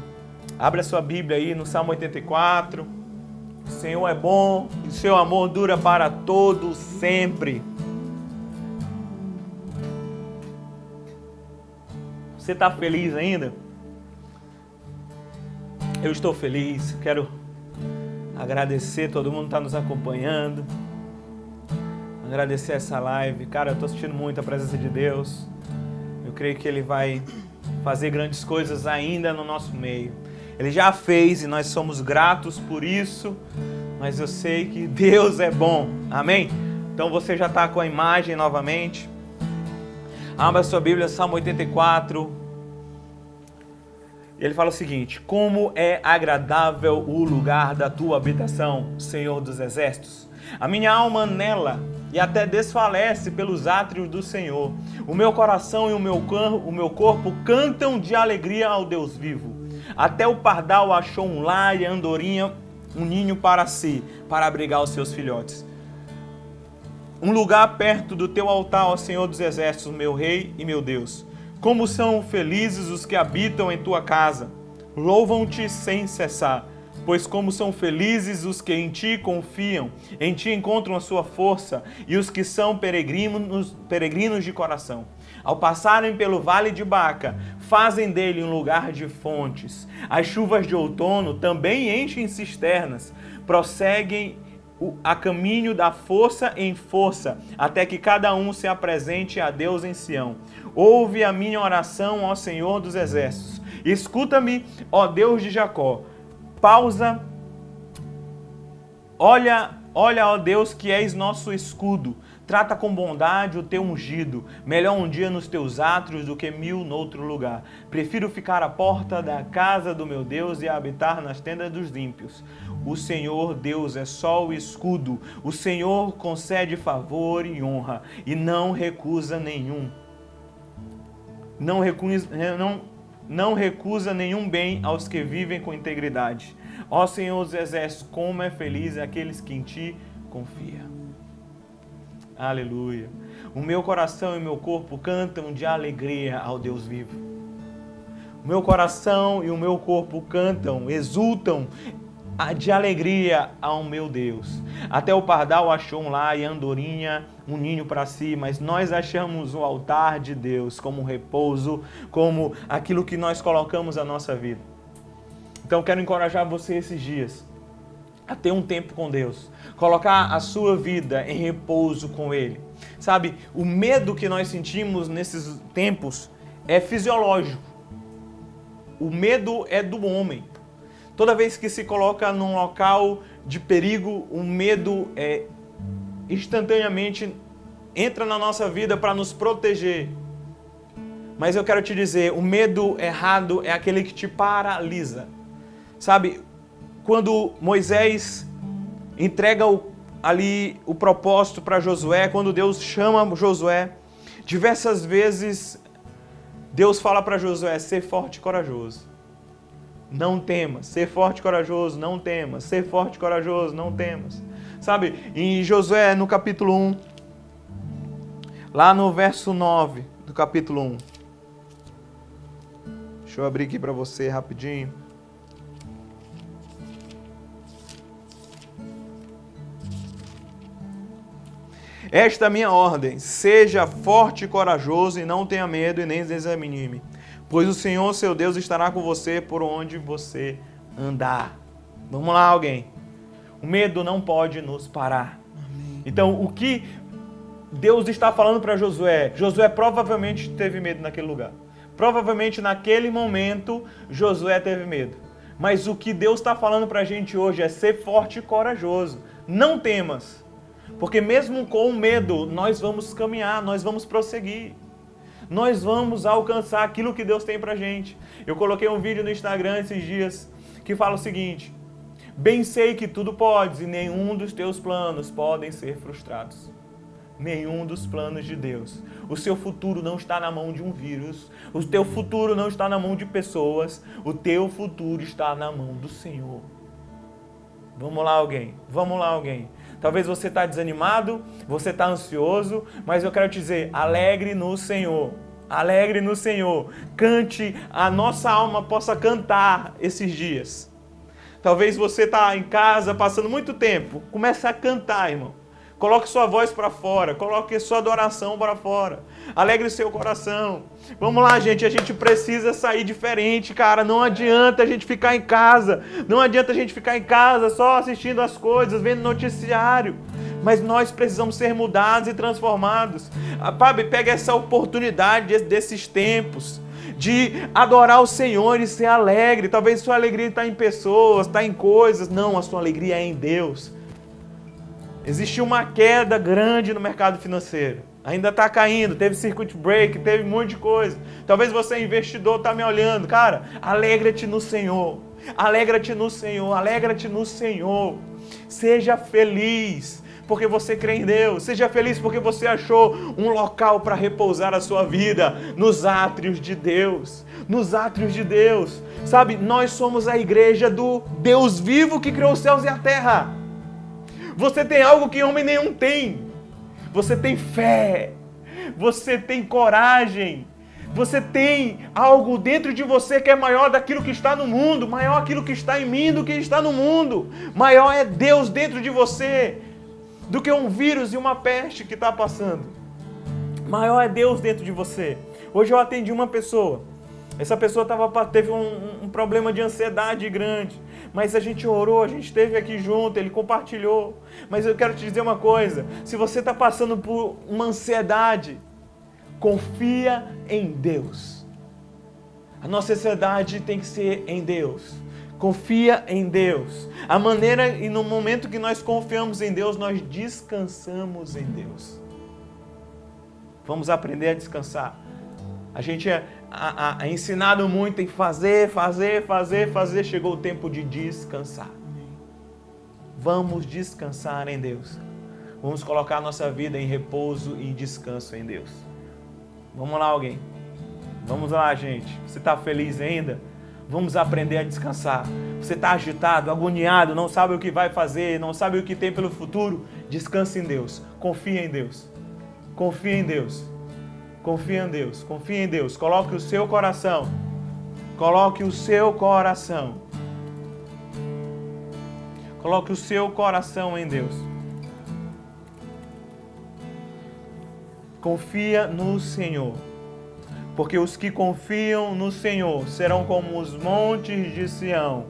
Speaker 1: Abra sua Bíblia aí no Salmo 84. O Senhor é bom e o seu amor dura para todo sempre. Você está feliz ainda? Eu estou feliz. Quero agradecer todo mundo que está nos acompanhando. Agradecer essa live. Cara, eu estou sentindo muito a presença de Deus. Eu creio que Ele vai fazer grandes coisas ainda no nosso meio. Ele já fez e nós somos gratos por isso, mas eu sei que Deus é bom. Amém? Então você já está com a imagem novamente. Abra sua Bíblia, Salmo 84. Ele fala o seguinte: Como é agradável o lugar da tua habitação, Senhor dos exércitos. A minha alma nela e até desfalece pelos átrios do Senhor. O meu coração e o meu, o meu corpo cantam de alegria ao Deus vivo. Até o pardal achou um lar e a andorinha um ninho para si, para abrigar os seus filhotes. Um lugar perto do teu altar, ó Senhor dos exércitos, meu rei e meu Deus. Como são felizes os que habitam em tua casa. Louvam-te sem cessar, pois como são felizes os que em ti confiam, em ti encontram a sua força, e os que são peregrinos, peregrinos de coração. Ao passarem pelo vale de Baca, fazem dele um lugar de fontes. As chuvas de outono também enchem cisternas, prosseguem a caminho da força em força, até que cada um se apresente a Deus em Sião. Ouve a minha oração, ó Senhor dos Exércitos. Escuta-me, ó Deus de Jacó. Pausa. Olha, olha, ó Deus, que és nosso escudo. Trata com bondade o teu ungido. Melhor um dia nos teus átrios do que mil noutro lugar. Prefiro ficar à porta da casa do meu Deus e habitar nas tendas dos ímpios. O Senhor Deus é só o escudo. O Senhor concede favor e honra e não recusa nenhum. Não recusa, não, não recusa nenhum bem aos que vivem com integridade. Ó Senhor dos Exércitos, como é feliz aqueles que em ti confiam. Aleluia. O meu coração e o meu corpo cantam de alegria ao Deus vivo. O meu coração e o meu corpo cantam, exultam de alegria ao meu Deus. Até o pardal achou um lar e a andorinha um ninho para si, mas nós achamos o altar de Deus como um repouso, como aquilo que nós colocamos na nossa vida. Então quero encorajar você esses dias a ter um tempo com Deus, colocar a sua vida em repouso com Ele. Sabe, o medo que nós sentimos nesses tempos é fisiológico. O medo é do homem. Toda vez que se coloca num local de perigo, o medo é instantaneamente entra na nossa vida para nos proteger. Mas eu quero te dizer, o medo errado é aquele que te paralisa. Sabe, quando Moisés entrega o, ali o propósito para Josué, quando Deus chama Josué, diversas vezes Deus fala para Josué: ser forte e corajoso. Não temas, ser forte e corajoso, não temas, ser forte e corajoso, não temas. Sabe, em Josué, no capítulo 1, lá no verso 9 do capítulo 1. Deixa eu abrir aqui para você rapidinho. Esta é minha ordem: seja forte e corajoso, e não tenha medo e nem desanime, pois o Senhor seu Deus estará com você por onde você andar. Vamos lá, alguém. O medo não pode nos parar. Amém. Então, o que Deus está falando para Josué? Josué provavelmente teve medo naquele lugar. Provavelmente naquele momento Josué teve medo. Mas o que Deus está falando para a gente hoje é ser forte e corajoso. Não temas. Porque mesmo com medo, nós vamos caminhar, nós vamos prosseguir. Nós vamos alcançar aquilo que Deus tem pra gente. Eu coloquei um vídeo no Instagram esses dias que fala o seguinte: Bem sei que tudo podes e nenhum dos teus planos podem ser frustrados. Nenhum dos planos de Deus. O seu futuro não está na mão de um vírus. O teu futuro não está na mão de pessoas. O teu futuro está na mão do Senhor. Vamos lá, alguém. Vamos lá, alguém. Talvez você está desanimado, você está ansioso, mas eu quero te dizer, alegre no Senhor. Alegre no Senhor. Cante, a nossa alma possa cantar esses dias. Talvez você está em casa passando muito tempo. Comece a cantar, irmão. Coloque sua voz para fora, coloque sua adoração para fora. Alegre seu coração. Vamos lá, gente, a gente precisa sair diferente, cara. Não adianta a gente ficar em casa. Não adianta a gente ficar em casa só assistindo as coisas, vendo noticiário. Mas nós precisamos ser mudados e transformados. Ah, Pabe, pega essa oportunidade desses tempos de adorar o Senhor e ser alegre. Talvez sua alegria está em pessoas, está em coisas. Não, a sua alegria é em Deus. Existiu uma queda grande no mercado financeiro. Ainda está caindo, teve circuit break, teve um monte de coisa. Talvez você investidor, está me olhando. Cara, alegra-te no Senhor. Alegra-te no Senhor, alegra-te no Senhor. Seja feliz porque você crê em Deus. Seja feliz porque você achou um local para repousar a sua vida nos átrios de Deus. Nos átrios de Deus. Sabe, nós somos a igreja do Deus vivo que criou os céus e a terra. Você tem algo que homem nenhum tem. Você tem fé. Você tem coragem. Você tem algo dentro de você que é maior daquilo que está no mundo, maior aquilo que está em mim do que está no mundo. Maior é Deus dentro de você do que um vírus e uma peste que está passando. Maior é Deus dentro de você. Hoje eu atendi uma pessoa. Essa pessoa tava, teve um, um problema de ansiedade grande. Mas a gente orou, a gente esteve aqui junto, ele compartilhou. Mas eu quero te dizer uma coisa: se você está passando por uma ansiedade, confia em Deus. A nossa ansiedade tem que ser em Deus. Confia em Deus. A maneira e no momento que nós confiamos em Deus, nós descansamos em Deus. Vamos aprender a descansar. A gente é, a, a, ensinado muito em fazer, fazer, fazer, fazer. Chegou o tempo de descansar. Vamos descansar em Deus. Vamos colocar nossa vida em repouso e descanso em Deus. Vamos lá, alguém. Vamos lá, gente. Você está feliz ainda? Vamos aprender a descansar. Você está agitado, agoniado, não sabe o que vai fazer, não sabe o que tem pelo futuro? Descanse em Deus. Confie em Deus. Confie em Deus. Confie em Deus. Confie em Deus. Coloque o seu coração. Coloque o seu coração. Coloque o seu coração em Deus. Confia no Senhor porque os que confiam no Senhor serão como os montes de Sião,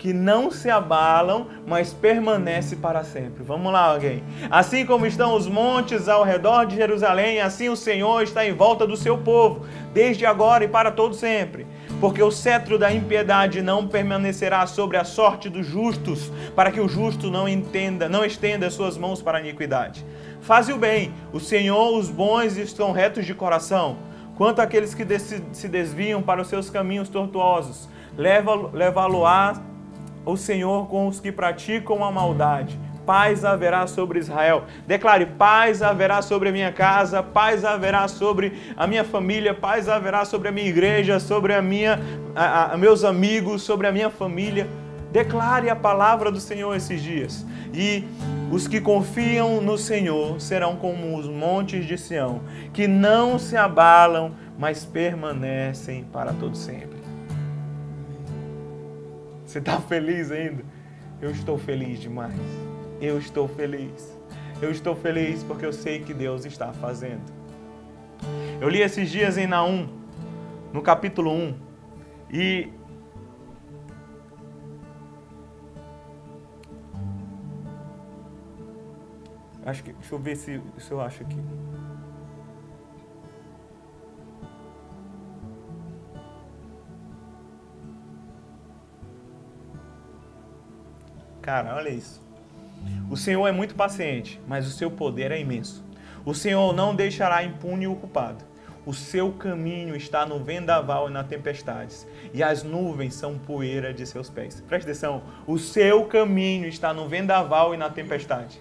Speaker 1: que não se abalam, mas permanece para sempre. Vamos lá, alguém. Assim como estão os montes ao redor de Jerusalém, assim o Senhor está em volta do seu povo, desde agora e para todo sempre. Porque o cetro da impiedade não permanecerá sobre a sorte dos justos, para que o justo não entenda, não estenda suas mãos para a iniquidade. Faze o bem, o Senhor, os bons estão retos de coração Quanto àqueles que se desviam para os seus caminhos tortuosos, leva-lo-á o Senhor com os que praticam a maldade. Paz haverá sobre Israel. Declare: paz haverá sobre a minha casa, paz haverá sobre a minha família, paz haverá sobre a minha igreja, sobre a minha, a, a, meus amigos, sobre a minha família. Declare a palavra do Senhor esses dias. E os que confiam no Senhor serão como os montes de Sião, que não se abalam, mas permanecem para todo sempre. Você está feliz ainda? Eu estou feliz demais. Eu estou feliz. Eu estou feliz porque eu sei que Deus está fazendo. Eu li esses dias em Naum, no capítulo 1, e Acho que, deixa eu ver se, se eu acho aqui. Cara, olha isso. O Senhor é muito paciente, mas o seu poder é imenso. O Senhor não deixará impune o culpado. O seu caminho está no vendaval e na tempestades, e as nuvens são poeira de seus pés. Presta atenção, o seu caminho está no vendaval e na tempestade.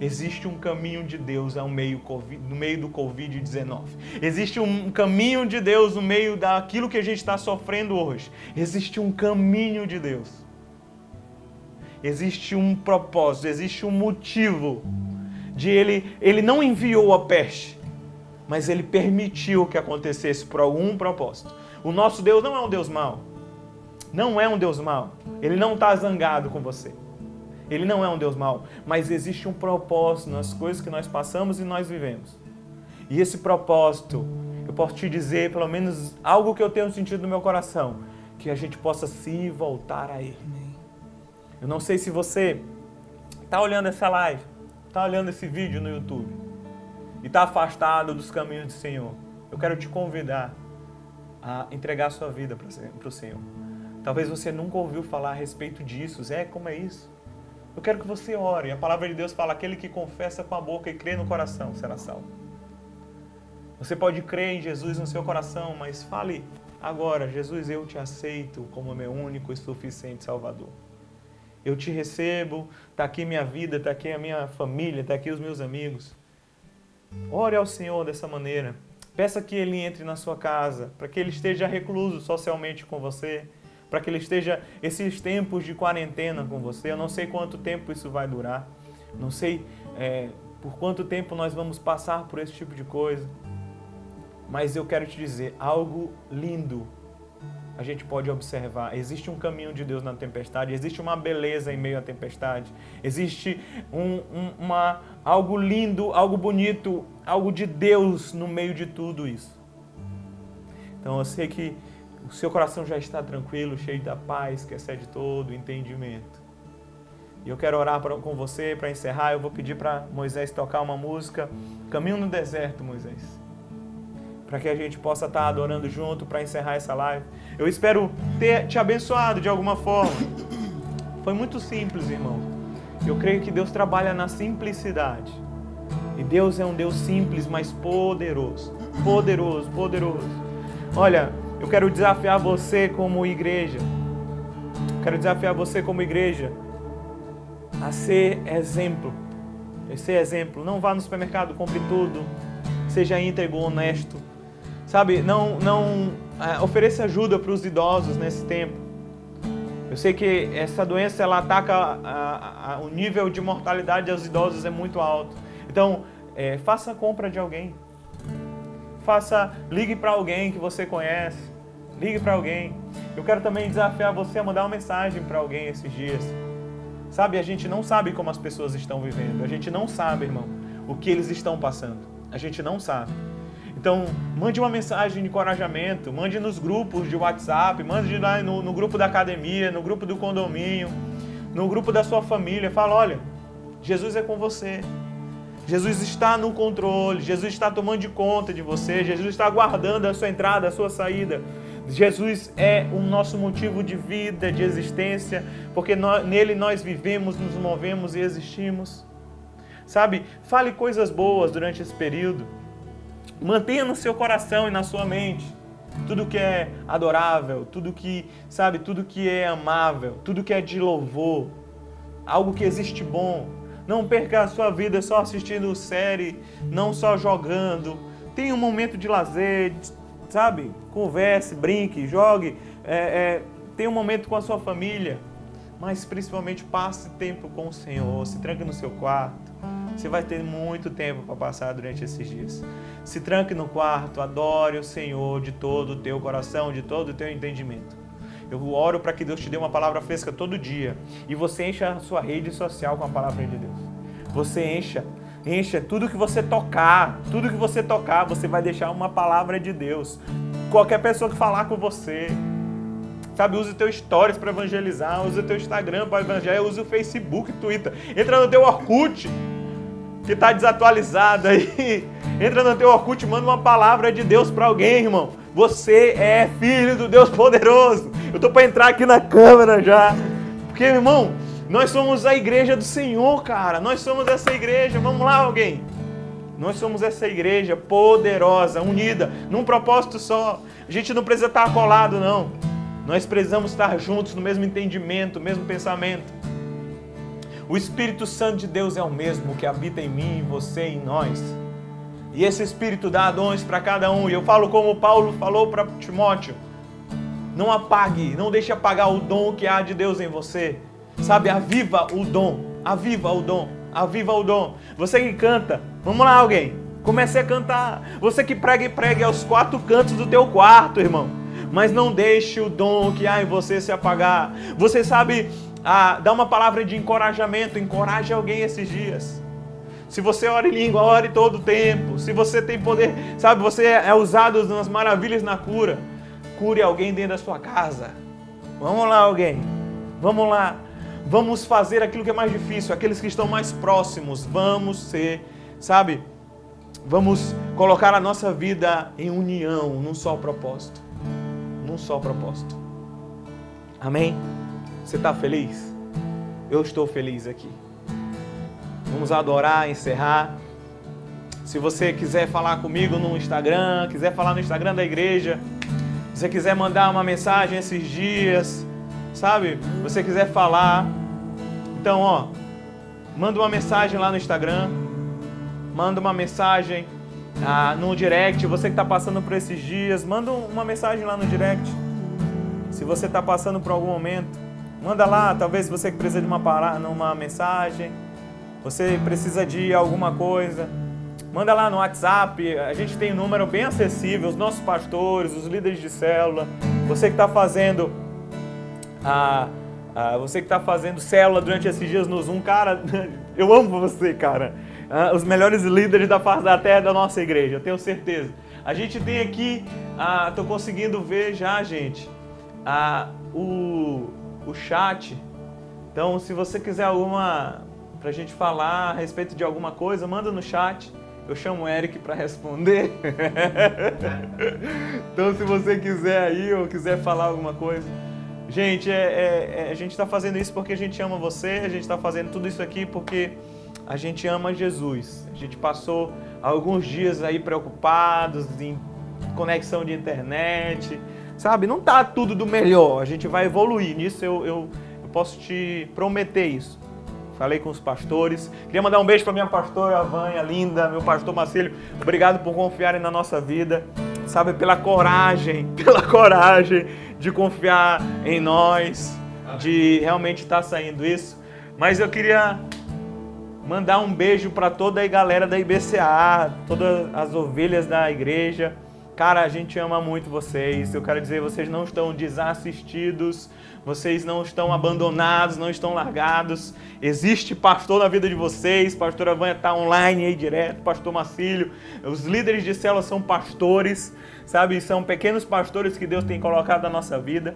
Speaker 1: Existe um caminho de Deus no meio, no meio do Covid-19. Existe um caminho de Deus no meio daquilo que a gente está sofrendo hoje. Existe um caminho de Deus. Existe um propósito, existe um motivo de ele. Ele não enviou a peste, mas ele permitiu que acontecesse por algum propósito. O nosso Deus não é um Deus mau. Não é um Deus mau. Ele não está zangado com você. Ele não é um Deus mau, mas existe um propósito nas coisas que nós passamos e nós vivemos. E esse propósito, eu posso te dizer, pelo menos algo que eu tenho sentido no meu coração, que a gente possa se voltar a Ele. Eu não sei se você está olhando essa live, está olhando esse vídeo no YouTube e está afastado dos caminhos do Senhor. Eu quero te convidar a entregar a sua vida para o Senhor. Talvez você nunca ouviu falar a respeito disso. Zé, como é isso? Eu quero que você ore. A palavra de Deus fala: aquele que confessa com a boca e crê no coração será salvo. Você pode crer em Jesus no seu coração, mas fale agora: Jesus, eu te aceito como meu único e suficiente Salvador. Eu te recebo, está aqui minha vida, está aqui a minha família, está aqui os meus amigos. Ore ao Senhor dessa maneira. Peça que Ele entre na sua casa, para que Ele esteja recluso socialmente com você, para que ele esteja esses tempos de quarentena com você. Eu não sei quanto tempo isso vai durar, não sei é, por quanto tempo nós vamos passar por esse tipo de coisa. Mas eu quero te dizer algo lindo. A gente pode observar. Existe um caminho de Deus na tempestade, existe uma beleza em meio à tempestade, existe um, um, uma, algo lindo, algo bonito, algo de Deus no meio de tudo isso. Então eu sei que o seu coração já está tranquilo, cheio da paz que excede todo entendimento. E eu quero orar pra, com você para encerrar. Eu vou pedir para Moisés tocar uma música, Caminho no Deserto, Moisés. Para que a gente possa estar adorando junto para encerrar essa live. Eu espero ter te abençoado de alguma forma. Foi muito simples, irmão. Eu creio que Deus trabalha na simplicidade. E Deus é um Deus simples, mas poderoso. Poderoso, poderoso. Olha, eu quero desafiar você como igreja. Quero desafiar você como igreja a ser exemplo. Ser exemplo. Não vá no supermercado, compre tudo. Seja íntegro, honesto. Sabe, não, não é, ofereça ajuda para os idosos nesse tempo. Eu sei que essa doença ela ataca a, a, o nível de mortalidade dos idosos é muito alto. Então, é, faça a compra de alguém. Faça, ligue para alguém que você conhece. Ligue para alguém. Eu quero também desafiar você a mandar uma mensagem para alguém esses dias. Sabe, a gente não sabe como as pessoas estão vivendo. A gente não sabe, irmão, o que eles estão passando. A gente não sabe. Então, mande uma mensagem de encorajamento, mande nos grupos de WhatsApp, mande lá no, no grupo da academia, no grupo do condomínio, no grupo da sua família. Fala, olha, Jesus é com você. Jesus está no controle, Jesus está tomando de conta de você, Jesus está guardando a sua entrada, a sua saída. Jesus é o nosso motivo de vida, de existência, porque nós, nele nós vivemos, nos movemos e existimos. Sabe? Fale coisas boas durante esse período. Mantenha no seu coração e na sua mente tudo que é adorável, tudo que, sabe, tudo que é amável, tudo que é de louvor, algo que existe bom. Não perca a sua vida só assistindo série, não só jogando. Tenha um momento de lazer, sabe? Converse, brinque, jogue, é, é, tenha um momento com a sua família, mas principalmente passe tempo com o Senhor, se tranque no seu quarto. Você vai ter muito tempo para passar durante esses dias. Se tranque no quarto, adore o Senhor de todo o teu coração, de todo o teu entendimento. Eu oro para que Deus te dê uma palavra fresca todo dia e você encha a sua rede social com a palavra de Deus. Você encha Encha tudo que você tocar, tudo que você tocar, você vai deixar uma palavra de Deus. Qualquer pessoa que falar com você, sabe, use teu stories para evangelizar, use teu Instagram para evangelizar, use o Facebook, Twitter. Entra no teu Orkut, que está desatualizado aí. Entra no teu Orkut, manda uma palavra de Deus para alguém, irmão. Você é filho do Deus poderoso. Eu tô para entrar aqui na câmera já. Porque, irmão, nós somos a igreja do Senhor, cara. Nós somos essa igreja. Vamos lá, alguém. Nós somos essa igreja poderosa, unida, num propósito só. A gente não precisa estar colado, não. Nós precisamos estar juntos no mesmo entendimento, no mesmo pensamento. O Espírito Santo de Deus é o mesmo que habita em mim, em você, em nós. E esse Espírito dá dons para cada um. E eu falo como Paulo falou para Timóteo: não apague, não deixe apagar o dom que há de Deus em você. Sabe, aviva o dom, aviva o dom, aviva o dom. Você que canta, vamos lá alguém, comece a cantar. Você que prega e pregue aos quatro cantos do teu quarto, irmão. Mas não deixe o dom que há em você se apagar. Você sabe, ah, dá uma palavra de encorajamento, encoraje alguém esses dias. Se você ora em língua, ore todo o tempo. Se você tem poder, sabe, você é usado nas maravilhas na cura. Cure alguém dentro da sua casa. Vamos lá, alguém. Vamos lá. Vamos fazer aquilo que é mais difícil, aqueles que estão mais próximos. Vamos ser, sabe? Vamos colocar a nossa vida em união, num só propósito. Num só propósito. Amém? Você está feliz? Eu estou feliz aqui. Vamos adorar, encerrar. Se você quiser falar comigo no Instagram, quiser falar no Instagram da igreja, se você quiser mandar uma mensagem esses dias, sabe? Você quiser falar, então, ó, manda uma mensagem lá no Instagram, manda uma mensagem ah, no direct. Você que está passando por esses dias, manda uma mensagem lá no direct. Se você está passando por algum momento, manda lá. Talvez você que precisa de uma, parada, uma mensagem, você precisa de alguma coisa, manda lá no WhatsApp. A gente tem um número bem acessível, os nossos pastores, os líderes de célula, você que está fazendo a, a, você que está fazendo célula durante esses dias no Zoom, cara, eu amo você, cara. Ah, os melhores líderes da face da terra da nossa igreja, eu tenho certeza. A gente tem aqui, estou ah, conseguindo ver já, gente, ah, o, o chat. Então, se você quiser alguma para a gente falar a respeito de alguma coisa, manda no chat. Eu chamo o Eric para responder. então, se você quiser aí ou quiser falar alguma coisa. Gente, é, é, é, a gente está fazendo isso porque a gente ama você, a gente está fazendo tudo isso aqui porque a gente ama Jesus. A gente passou alguns dias aí preocupados em conexão de internet, sabe? Não tá tudo do melhor, a gente vai evoluir nisso, eu, eu, eu posso te prometer isso falei com os pastores. Queria mandar um beijo para minha pastora Vânia, linda, meu pastor Marcelo. Obrigado por confiarem na nossa vida, sabe, pela coragem, pela coragem de confiar em nós, de realmente estar tá saindo isso. Mas eu queria mandar um beijo para toda a galera da IBCA, todas as ovelhas da igreja. Cara, a gente ama muito vocês. Eu quero dizer, vocês não estão desassistidos vocês não estão abandonados, não estão largados. Existe pastor na vida de vocês. Pastora Vânia está online aí direto, pastor Macílio. Os líderes de célula são pastores, sabe? São pequenos pastores que Deus tem colocado na nossa vida.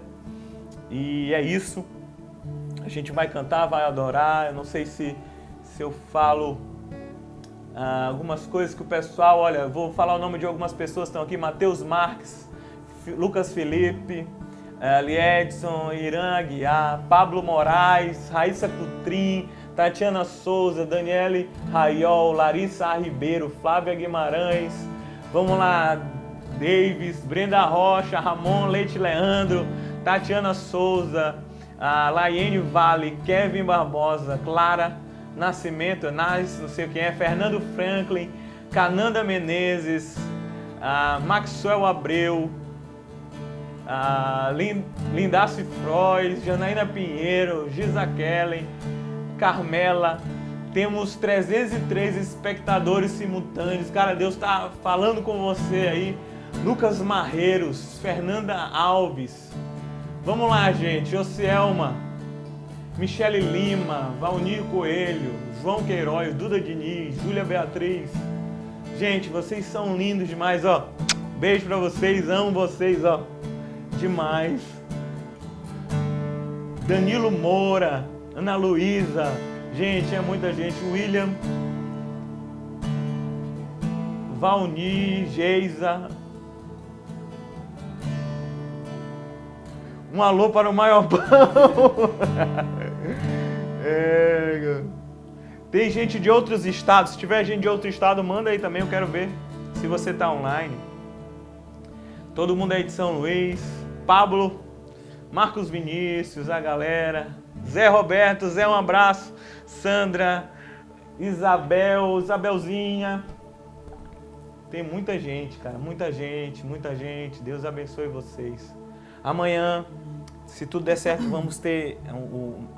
Speaker 1: E é isso. A gente vai cantar, vai adorar. Eu não sei se, se eu falo ah, algumas coisas que o pessoal, olha, vou falar o nome de algumas pessoas que estão aqui: Mateus Marques, Lucas Felipe. Ali Edson, Irã Aguiar, Pablo Moraes, Raíssa Cutrim, Tatiana Souza, Daniele Raiol, Larissa Ribeiro, Flávia Guimarães, vamos lá, Davis, Brenda Rocha, Ramon Leite Leandro, Tatiana Souza, a Laiane Vale, Kevin Barbosa, Clara Nascimento, Nas, não sei quem é, Fernando Franklin, Cananda Menezes, Maxwell Abreu, a Lindace Frois, Janaína Pinheiro, Giza Kellen, Carmela. Temos 303 espectadores simultâneos. Cara, Deus está falando com você aí. Lucas Marreiros, Fernanda Alves. Vamos lá, gente. Ocielma, Michele Lima, Valnir Coelho, João Queiroz, Duda Diniz, Júlia Beatriz. Gente, vocês são lindos demais, ó. Beijo para vocês, amo vocês, ó demais. Danilo Moura, Ana Luísa, gente, é muita gente. William, Valni, Geisa. Um alô para o maior pão. é, tem gente de outros estados. Se tiver gente de outro estado, manda aí também, eu quero ver se você está online. Todo mundo aí de São Luís. Pablo, Marcos Vinícius, a galera, Zé Roberto, Zé, um abraço, Sandra, Isabel, Isabelzinha. Tem muita gente, cara, muita gente, muita gente. Deus abençoe vocês. Amanhã, se tudo der certo, vamos ter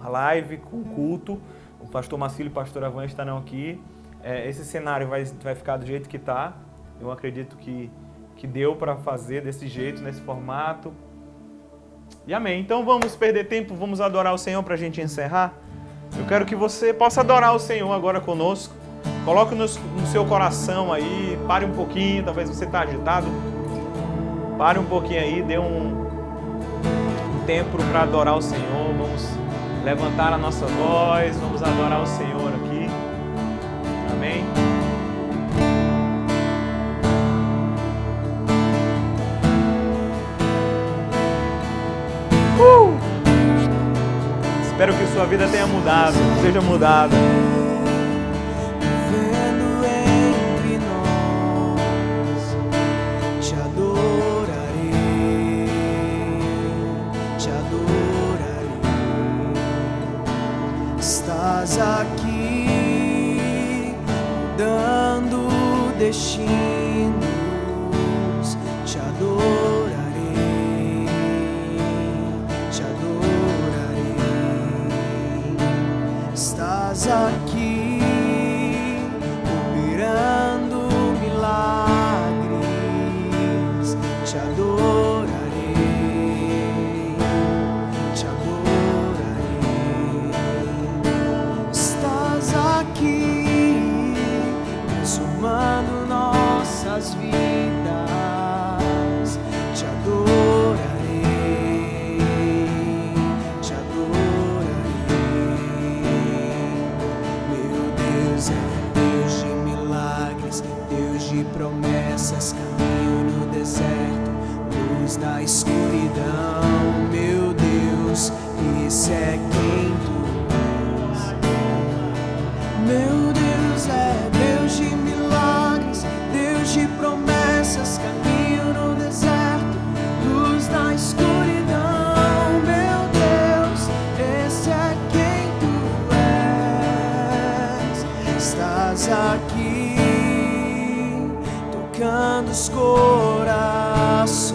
Speaker 1: a live com o culto. O pastor Marcílio e o pastor Avan estarão aqui. É, esse cenário vai, vai ficar do jeito que está. Eu acredito que, que deu para fazer desse jeito, nesse formato. E amém. Então vamos perder tempo, vamos adorar o Senhor para a gente encerrar. Eu quero que você possa adorar o Senhor agora conosco. Coloque no, no seu coração aí, pare um pouquinho, talvez você está agitado. Pare um pouquinho aí, dê um tempo para adorar o Senhor. Vamos levantar a nossa voz, vamos adorar o Senhor aqui. Amém. Espero que sua vida tenha mudado, seja mudada.
Speaker 2: Estás aqui tocando os corações,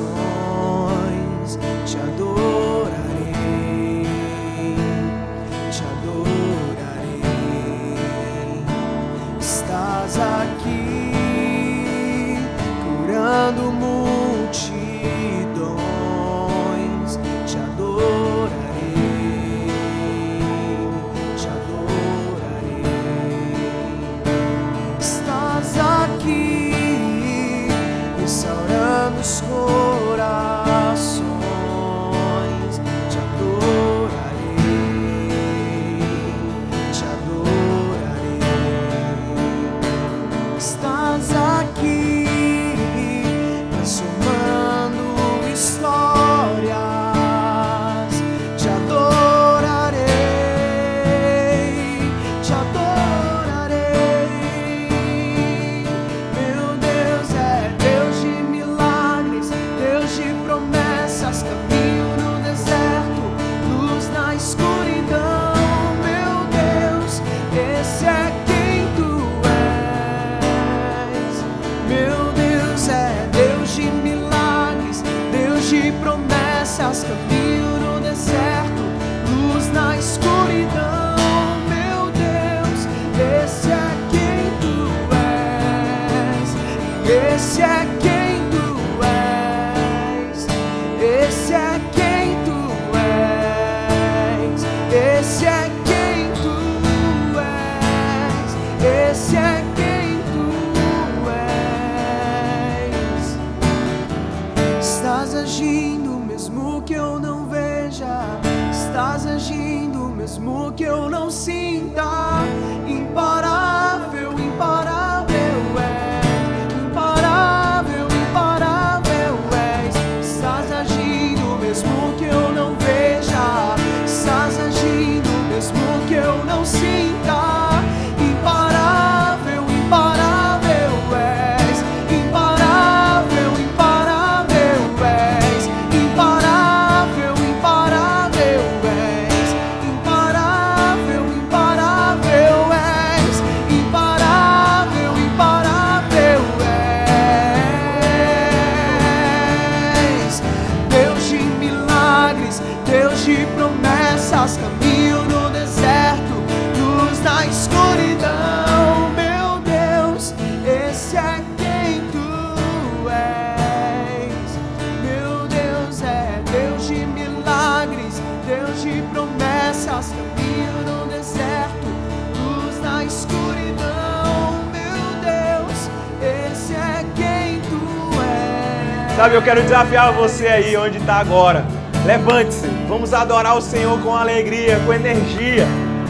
Speaker 1: Sabe, eu quero desafiar você aí onde está agora. Levante-se, vamos adorar o Senhor com alegria, com energia.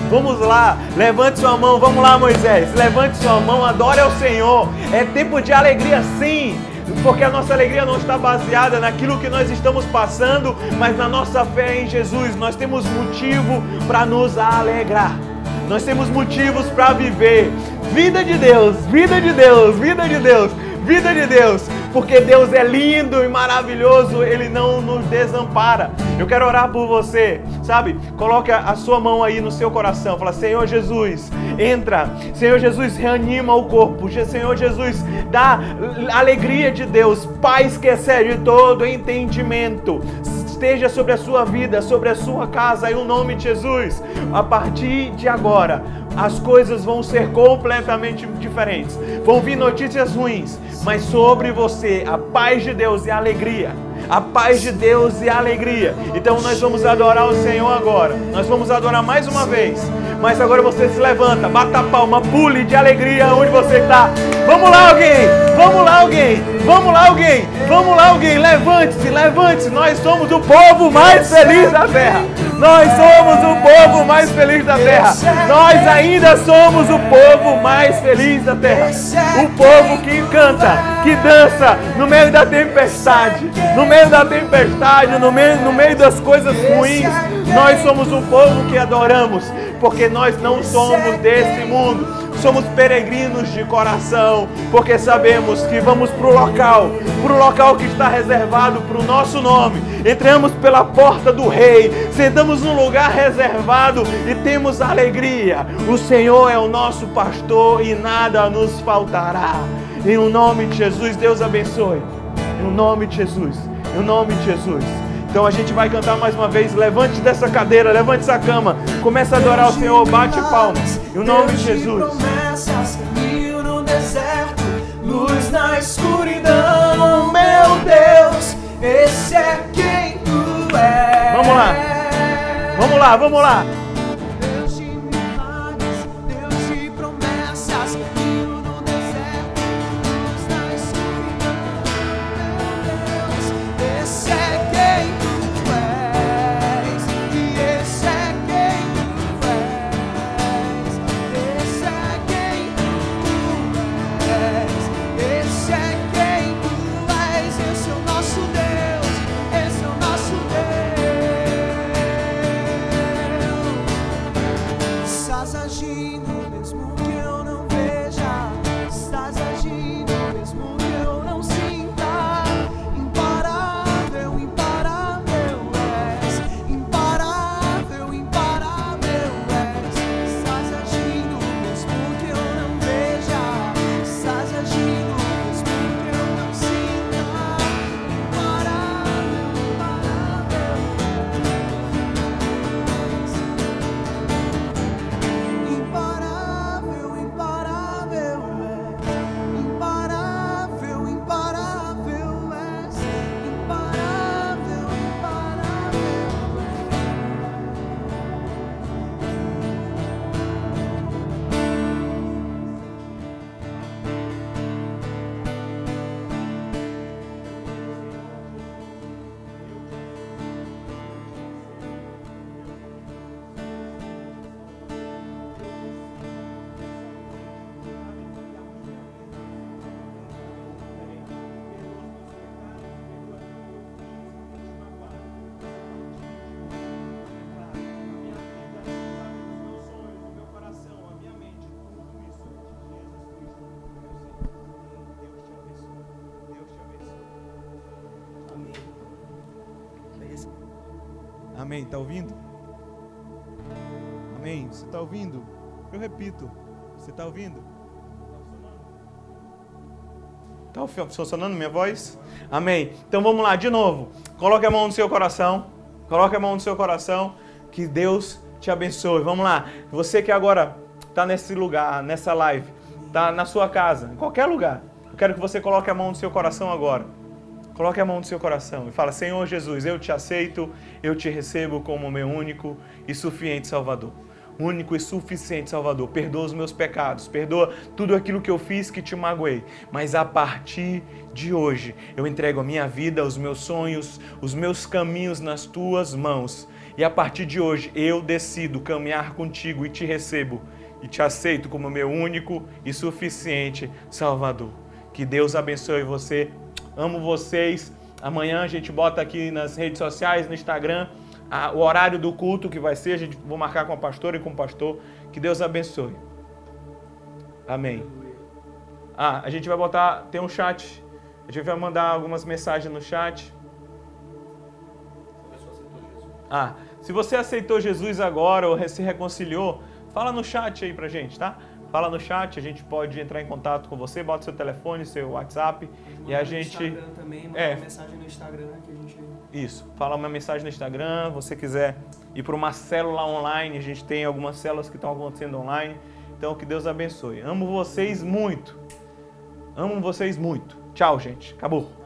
Speaker 1: Vamos lá, levante sua mão, vamos lá, Moisés. Levante sua mão, adore ao Senhor. É tempo de alegria, sim. Porque a nossa alegria não está baseada naquilo que nós estamos passando, mas na nossa fé em Jesus. Nós temos motivo para nos alegrar. Nós temos motivos para viver. Vida de Deus, vida de Deus, vida de Deus, vida de Deus. Porque Deus é lindo e maravilhoso, Ele não nos desampara. Eu quero orar por você, sabe? Coloque a sua mão aí no seu coração. Fala, Senhor Jesus, entra. Senhor Jesus, reanima o corpo. Senhor Jesus, dá alegria de Deus, paz que excede todo entendimento esteja sobre a sua vida, sobre a sua casa, em o nome de Jesus. A partir de agora, as coisas vão ser completamente diferentes. Vão vir notícias ruins, mas sobre você a paz de Deus e a alegria. A paz de Deus e a alegria. Então nós vamos adorar o Senhor agora. Nós vamos adorar mais uma vez. Mas agora você se levanta, bata a palma, pule de alegria onde você está. Vamos lá, alguém! Vamos lá, alguém! Vamos lá, alguém! Vamos lá, alguém! Levante-se, levante-se! Nós somos o povo mais feliz da terra! Nós somos o povo mais feliz da terra! Nós ainda somos o povo mais feliz da terra! O povo que canta, que dança no meio da tempestade, no meio da tempestade, no meio, no meio das coisas ruins. Nós somos o povo que adoramos, porque nós não somos desse mundo somos peregrinos de coração, porque sabemos que vamos para o local, para o local que está reservado para o nosso nome. Entramos pela porta do Rei, sentamos num lugar reservado e temos alegria. O Senhor é o nosso pastor e nada nos faltará. Em o nome de Jesus, Deus abençoe. Em o nome de Jesus, em o nome de Jesus. Então a gente vai cantar mais uma vez. Levante dessa cadeira, levante essa cama. Começa a adorar o Senhor, bate palmas. Em nome de Jesus.
Speaker 2: Promessas, caminho no deserto, luz na escuridão, meu Deus, esse é quem tu és.
Speaker 1: Vamos lá. Vamos lá, vamos lá. Amém. Está ouvindo? Amém. Você está ouvindo? Eu repito. Você está ouvindo? Está funcionando minha voz? Amém. Então vamos lá, de novo. Coloque a mão no seu coração. Coloque a mão no seu coração. Que Deus te abençoe. Vamos lá. Você que agora está nesse lugar, nessa live, está na sua casa, em qualquer lugar. Eu quero que você coloque a mão no seu coração agora. Coloque a mão no seu coração e fala: Senhor Jesus, eu te aceito, eu te recebo como meu único e suficiente Salvador. Único e suficiente Salvador. Perdoa os meus pecados, perdoa tudo aquilo que eu fiz que te magoei. Mas a partir de hoje, eu entrego a minha vida, os meus sonhos, os meus caminhos nas tuas mãos. E a partir de hoje, eu decido caminhar contigo e te recebo e te aceito como meu único e suficiente Salvador. Que Deus abençoe você Amo vocês. Amanhã a gente bota aqui nas redes sociais, no Instagram, a, o horário do culto que vai ser. A gente vou marcar com a pastora e com o pastor. Que Deus abençoe. Amém. Ah, a gente vai botar, tem um chat. A gente vai mandar algumas mensagens no chat. Ah, se você aceitou Jesus agora ou se reconciliou, fala no chat aí pra gente, tá? Fala no chat, a gente pode entrar em contato com você, bota seu telefone, seu WhatsApp e a gente.
Speaker 2: No Instagram também, manda é, uma mensagem no Instagram que a gente.
Speaker 1: Isso, fala uma mensagem no Instagram, você quiser ir para uma célula online, a gente tem algumas células que estão acontecendo online. Então que Deus abençoe. Amo vocês muito. Amo vocês muito. Tchau, gente. Acabou.